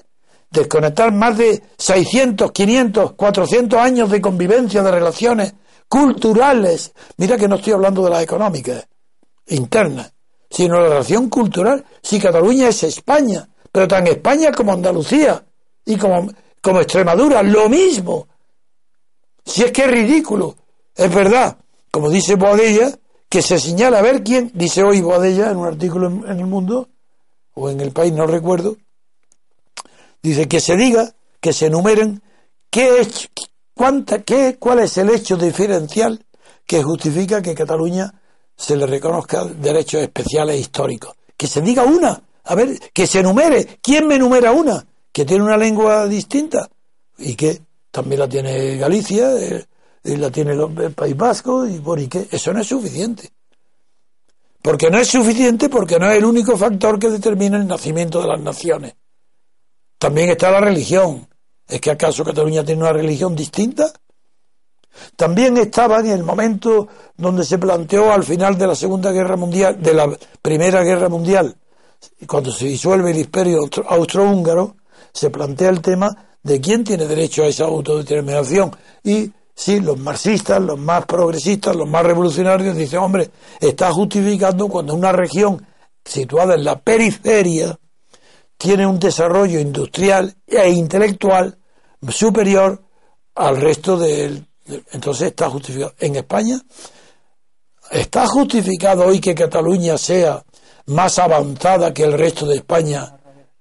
desconectar más de 600, 500, 400 años de convivencia, de relaciones culturales. Mira que no estoy hablando de las económicas, internas, sino la relación cultural. Si Cataluña es España, pero tan España como Andalucía y como, como Extremadura, lo mismo. Si es que es ridículo, es verdad, como dice Boadella, que se señala a ver quién, dice hoy Boadella en un artículo en el mundo, o en el país, no recuerdo, Dice que se diga, que se enumeren qué cuánta, qué, cuál es el hecho diferencial que justifica que Cataluña se le reconozca derechos especiales históricos. Que se diga una, a ver, que se enumere. ¿Quién me enumera una? Que tiene una lengua distinta y que también la tiene Galicia, eh, y la tiene el, País Vasco, y por y qué. Eso no es suficiente. Porque no es suficiente porque no es el único factor que determina el nacimiento de las naciones. También está la religión. ¿Es que acaso Cataluña tiene una religión distinta? También estaba en el momento donde se planteó al final de la Segunda Guerra Mundial, de la Primera Guerra Mundial, cuando se disuelve el imperio austrohúngaro, se plantea el tema de quién tiene derecho a esa autodeterminación. Y sí, los marxistas, los más progresistas, los más revolucionarios dicen, hombre, está justificando cuando una región situada en la periferia tiene un desarrollo industrial e intelectual superior al resto del... Entonces está justificado. En España está justificado hoy que Cataluña sea más avanzada que el resto de España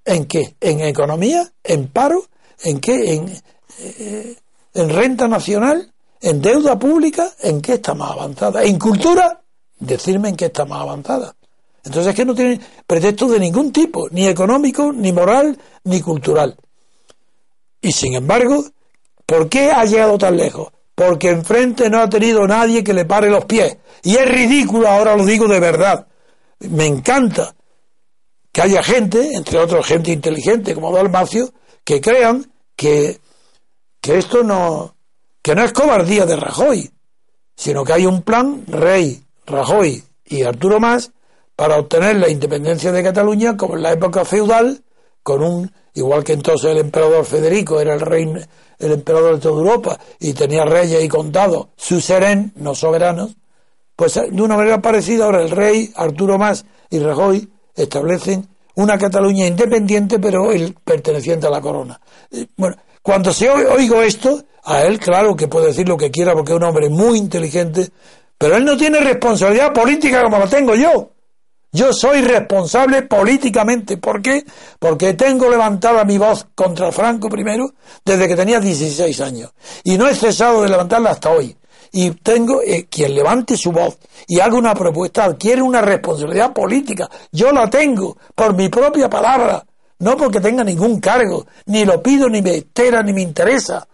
¿En qué? ¿En economía? ¿En paro? ¿En qué? ¿En, eh, en renta nacional? ¿En deuda pública? ¿En qué está más avanzada? ¿En cultura? Decirme en qué está más avanzada. Entonces es que no tiene pretexto de ningún tipo, ni económico, ni moral, ni cultural. Y sin embargo, ¿por qué ha llegado tan lejos? Porque enfrente no ha tenido nadie que le pare los pies. Y es ridículo, ahora lo digo de verdad. Me encanta que haya gente, entre otros gente inteligente como Dalmacio, que crean que, que esto no, que no es cobardía de Rajoy, sino que hay un plan Rey, Rajoy y Arturo Más para obtener la independencia de Cataluña como en la época feudal, con un, igual que entonces el emperador Federico era el rey, el emperador de toda Europa y tenía reyes y condados, suzerén, no soberanos, pues de una manera parecida ahora el rey Arturo Más y Rajoy establecen una Cataluña independiente pero perteneciente a la corona. Eh, bueno, cuando se oigo esto, a él claro que puede decir lo que quiera porque es un hombre muy inteligente, pero él no tiene responsabilidad política como la tengo yo. Yo soy responsable políticamente. ¿Por qué? Porque tengo levantada mi voz contra Franco primero desde que tenía 16 años. Y no he cesado de levantarla hasta hoy. Y tengo, eh, quien levante su voz y haga una propuesta adquiere una responsabilidad política. Yo la tengo por mi propia palabra. No porque tenga ningún cargo. Ni lo pido, ni me entera, ni me interesa.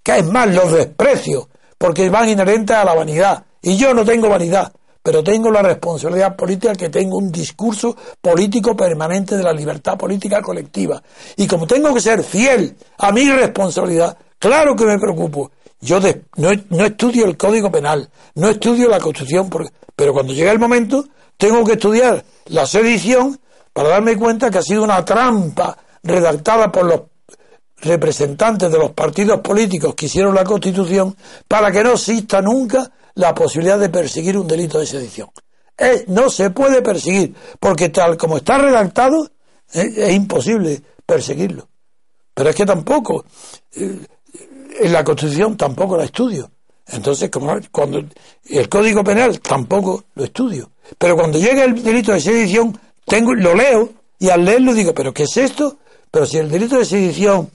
Que es más, los desprecio. Porque van inherentes a la vanidad. Y yo no tengo vanidad pero tengo la responsabilidad política que tengo un discurso político permanente de la libertad política colectiva. Y como tengo que ser fiel a mi responsabilidad, claro que me preocupo. Yo no, estudio el Código Penal, no estudio la Constitución, pero cuando llega el momento tengo que estudiar la sedición para darme cuenta que ha sido una trampa redactada por los representantes de los partidos políticos que hicieron la Constitución para que no exista nunca la posibilidad de perseguir un delito de sedición. no se puede perseguir, porque tal como está redactado, es, imposible perseguirlo. Pero es que tampoco, eh, la Constitución tampoco la estudio. Entonces, como cuando el Código Penal tampoco lo estudio. Pero cuando llega el delito de sedición, tengo, lo leo y al leerlo digo, ¿pero qué es esto? Pero si el delito de sedición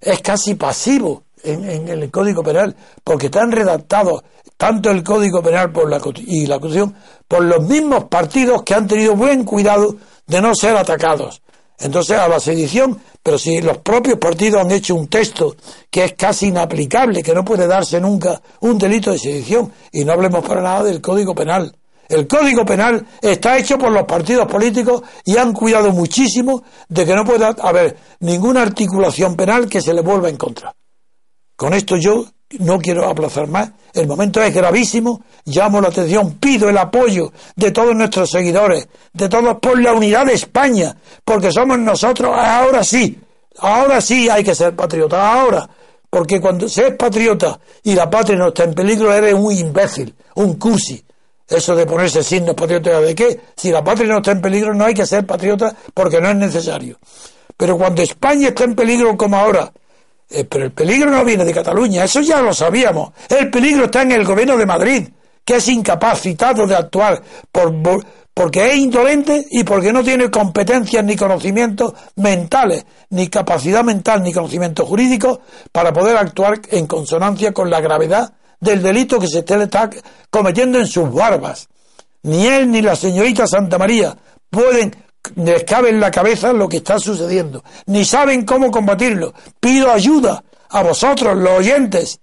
es casi pasivo, en, el Código Penal, porque están redactados tanto el Código Penal y la Constitución por los mismos partidos que han tenido buen cuidado de no ser atacados. Entonces, a la sedición, pero si los propios partidos han hecho un texto que es casi inaplicable, que no puede darse nunca un delito de sedición, y no hablemos para nada del Código Penal. El Código Penal está hecho por los partidos políticos y han cuidado muchísimo de que no pueda haber ninguna articulación penal que se le vuelva en contra. Con esto yo no quiero aplazar más. El momento es gravísimo. Llamo la atención, pido el apoyo de todos nuestros seguidores, de todos por la unidad de España, porque somos nosotros. Ahora sí, ahora sí hay que ser patriota. Ahora, porque cuando se es patriota y la patria no está en peligro, eres un imbécil, un cursi. Eso de ponerse signos patriotas de qué? Si la patria no está en peligro, no hay que ser patriota porque no es necesario. Pero cuando España está en peligro como ahora, eh, pero el peligro no viene de Cataluña, eso ya lo sabíamos. El peligro está en el gobierno de Madrid, que es incapacitado de actuar por, porque es indolente y porque no tiene competencias ni conocimientos mentales, ni capacidad mental, ni conocimiento jurídico para poder actuar en consonancia con la gravedad del delito que se está cometiendo en sus barbas. Ni él ni la señorita Santa María pueden les cabe en la cabeza lo que está sucediendo, ni saben cómo combatirlo. Pido ayuda a vosotros, los oyentes,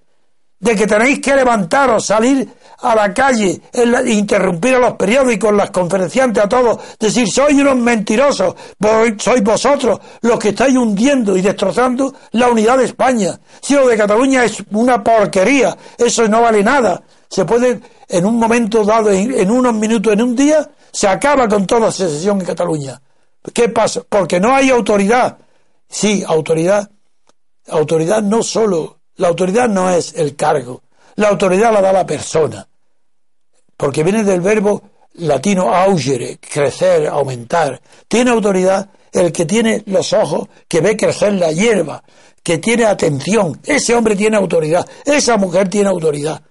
de que tenéis que levantaros, salir a la calle, interrumpir a los periódicos, las conferenciantes, a todos, decir, soy unos mentirosos, sois vosotros los que estáis hundiendo y destrozando la unidad de España. Si lo de Cataluña es una porquería, eso no vale nada. Se puede, en un momento dado, en unos minutos, en un día, se acaba con toda secesión en Cataluña. ¿Qué pasa? Porque no hay autoridad. Sí, autoridad. Autoridad no solo, la autoridad no es el cargo, la autoridad la da la persona. Porque viene del verbo latino augere, crecer, aumentar. Tiene autoridad el que tiene los ojos, que ve crecer la hierba, que tiene atención. Ese hombre tiene autoridad, esa mujer tiene autoridad.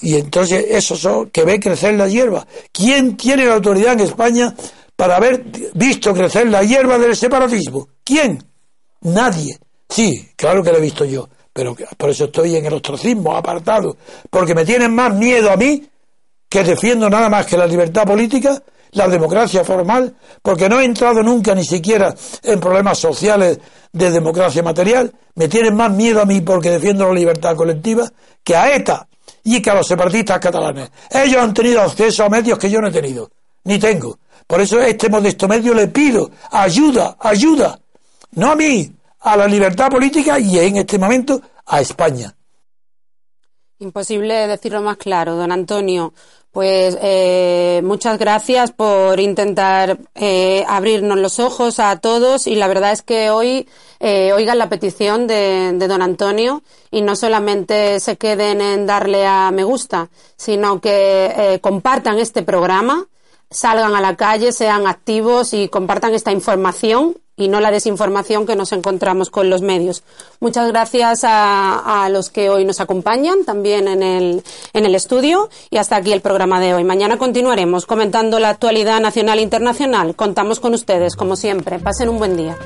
Y entonces esos son que ve crecer la hierba. ¿Quién tiene la autoridad en España para haber visto crecer la hierba del separatismo? ¿Quién? Nadie. Sí, claro que lo he visto yo, pero por eso estoy en el ostracismo, apartado, porque me tienen más miedo a mí, que defiendo nada más que la libertad política, la democracia formal, porque no he entrado nunca ni siquiera en problemas sociales de democracia material, me tienen más miedo a mí porque defiendo la libertad colectiva que a ETA y que a los separatistas catalanes. Ellos han tenido acceso a medios que yo no he tenido, ni tengo. Por eso este modesto medio le pido ayuda, ayuda, no a mí, a la libertad política y en este momento a España. Imposible decirlo más claro, don Antonio. Pues eh, muchas gracias por intentar eh, abrirnos los ojos a todos y la verdad es que hoy eh, oigan la petición de, de, don Antonio y no solamente se queden en darle a me gusta, sino que eh, compartan este programa, salgan a la calle, sean activos y compartan esta información y no la desinformación que nos encontramos con los medios. Muchas gracias a, los que hoy nos acompañan también en el, en el estudio y hasta aquí el programa de hoy. Mañana continuaremos comentando la actualidad nacional e internacional. Contamos con ustedes, como siempre. Pasen un buen día.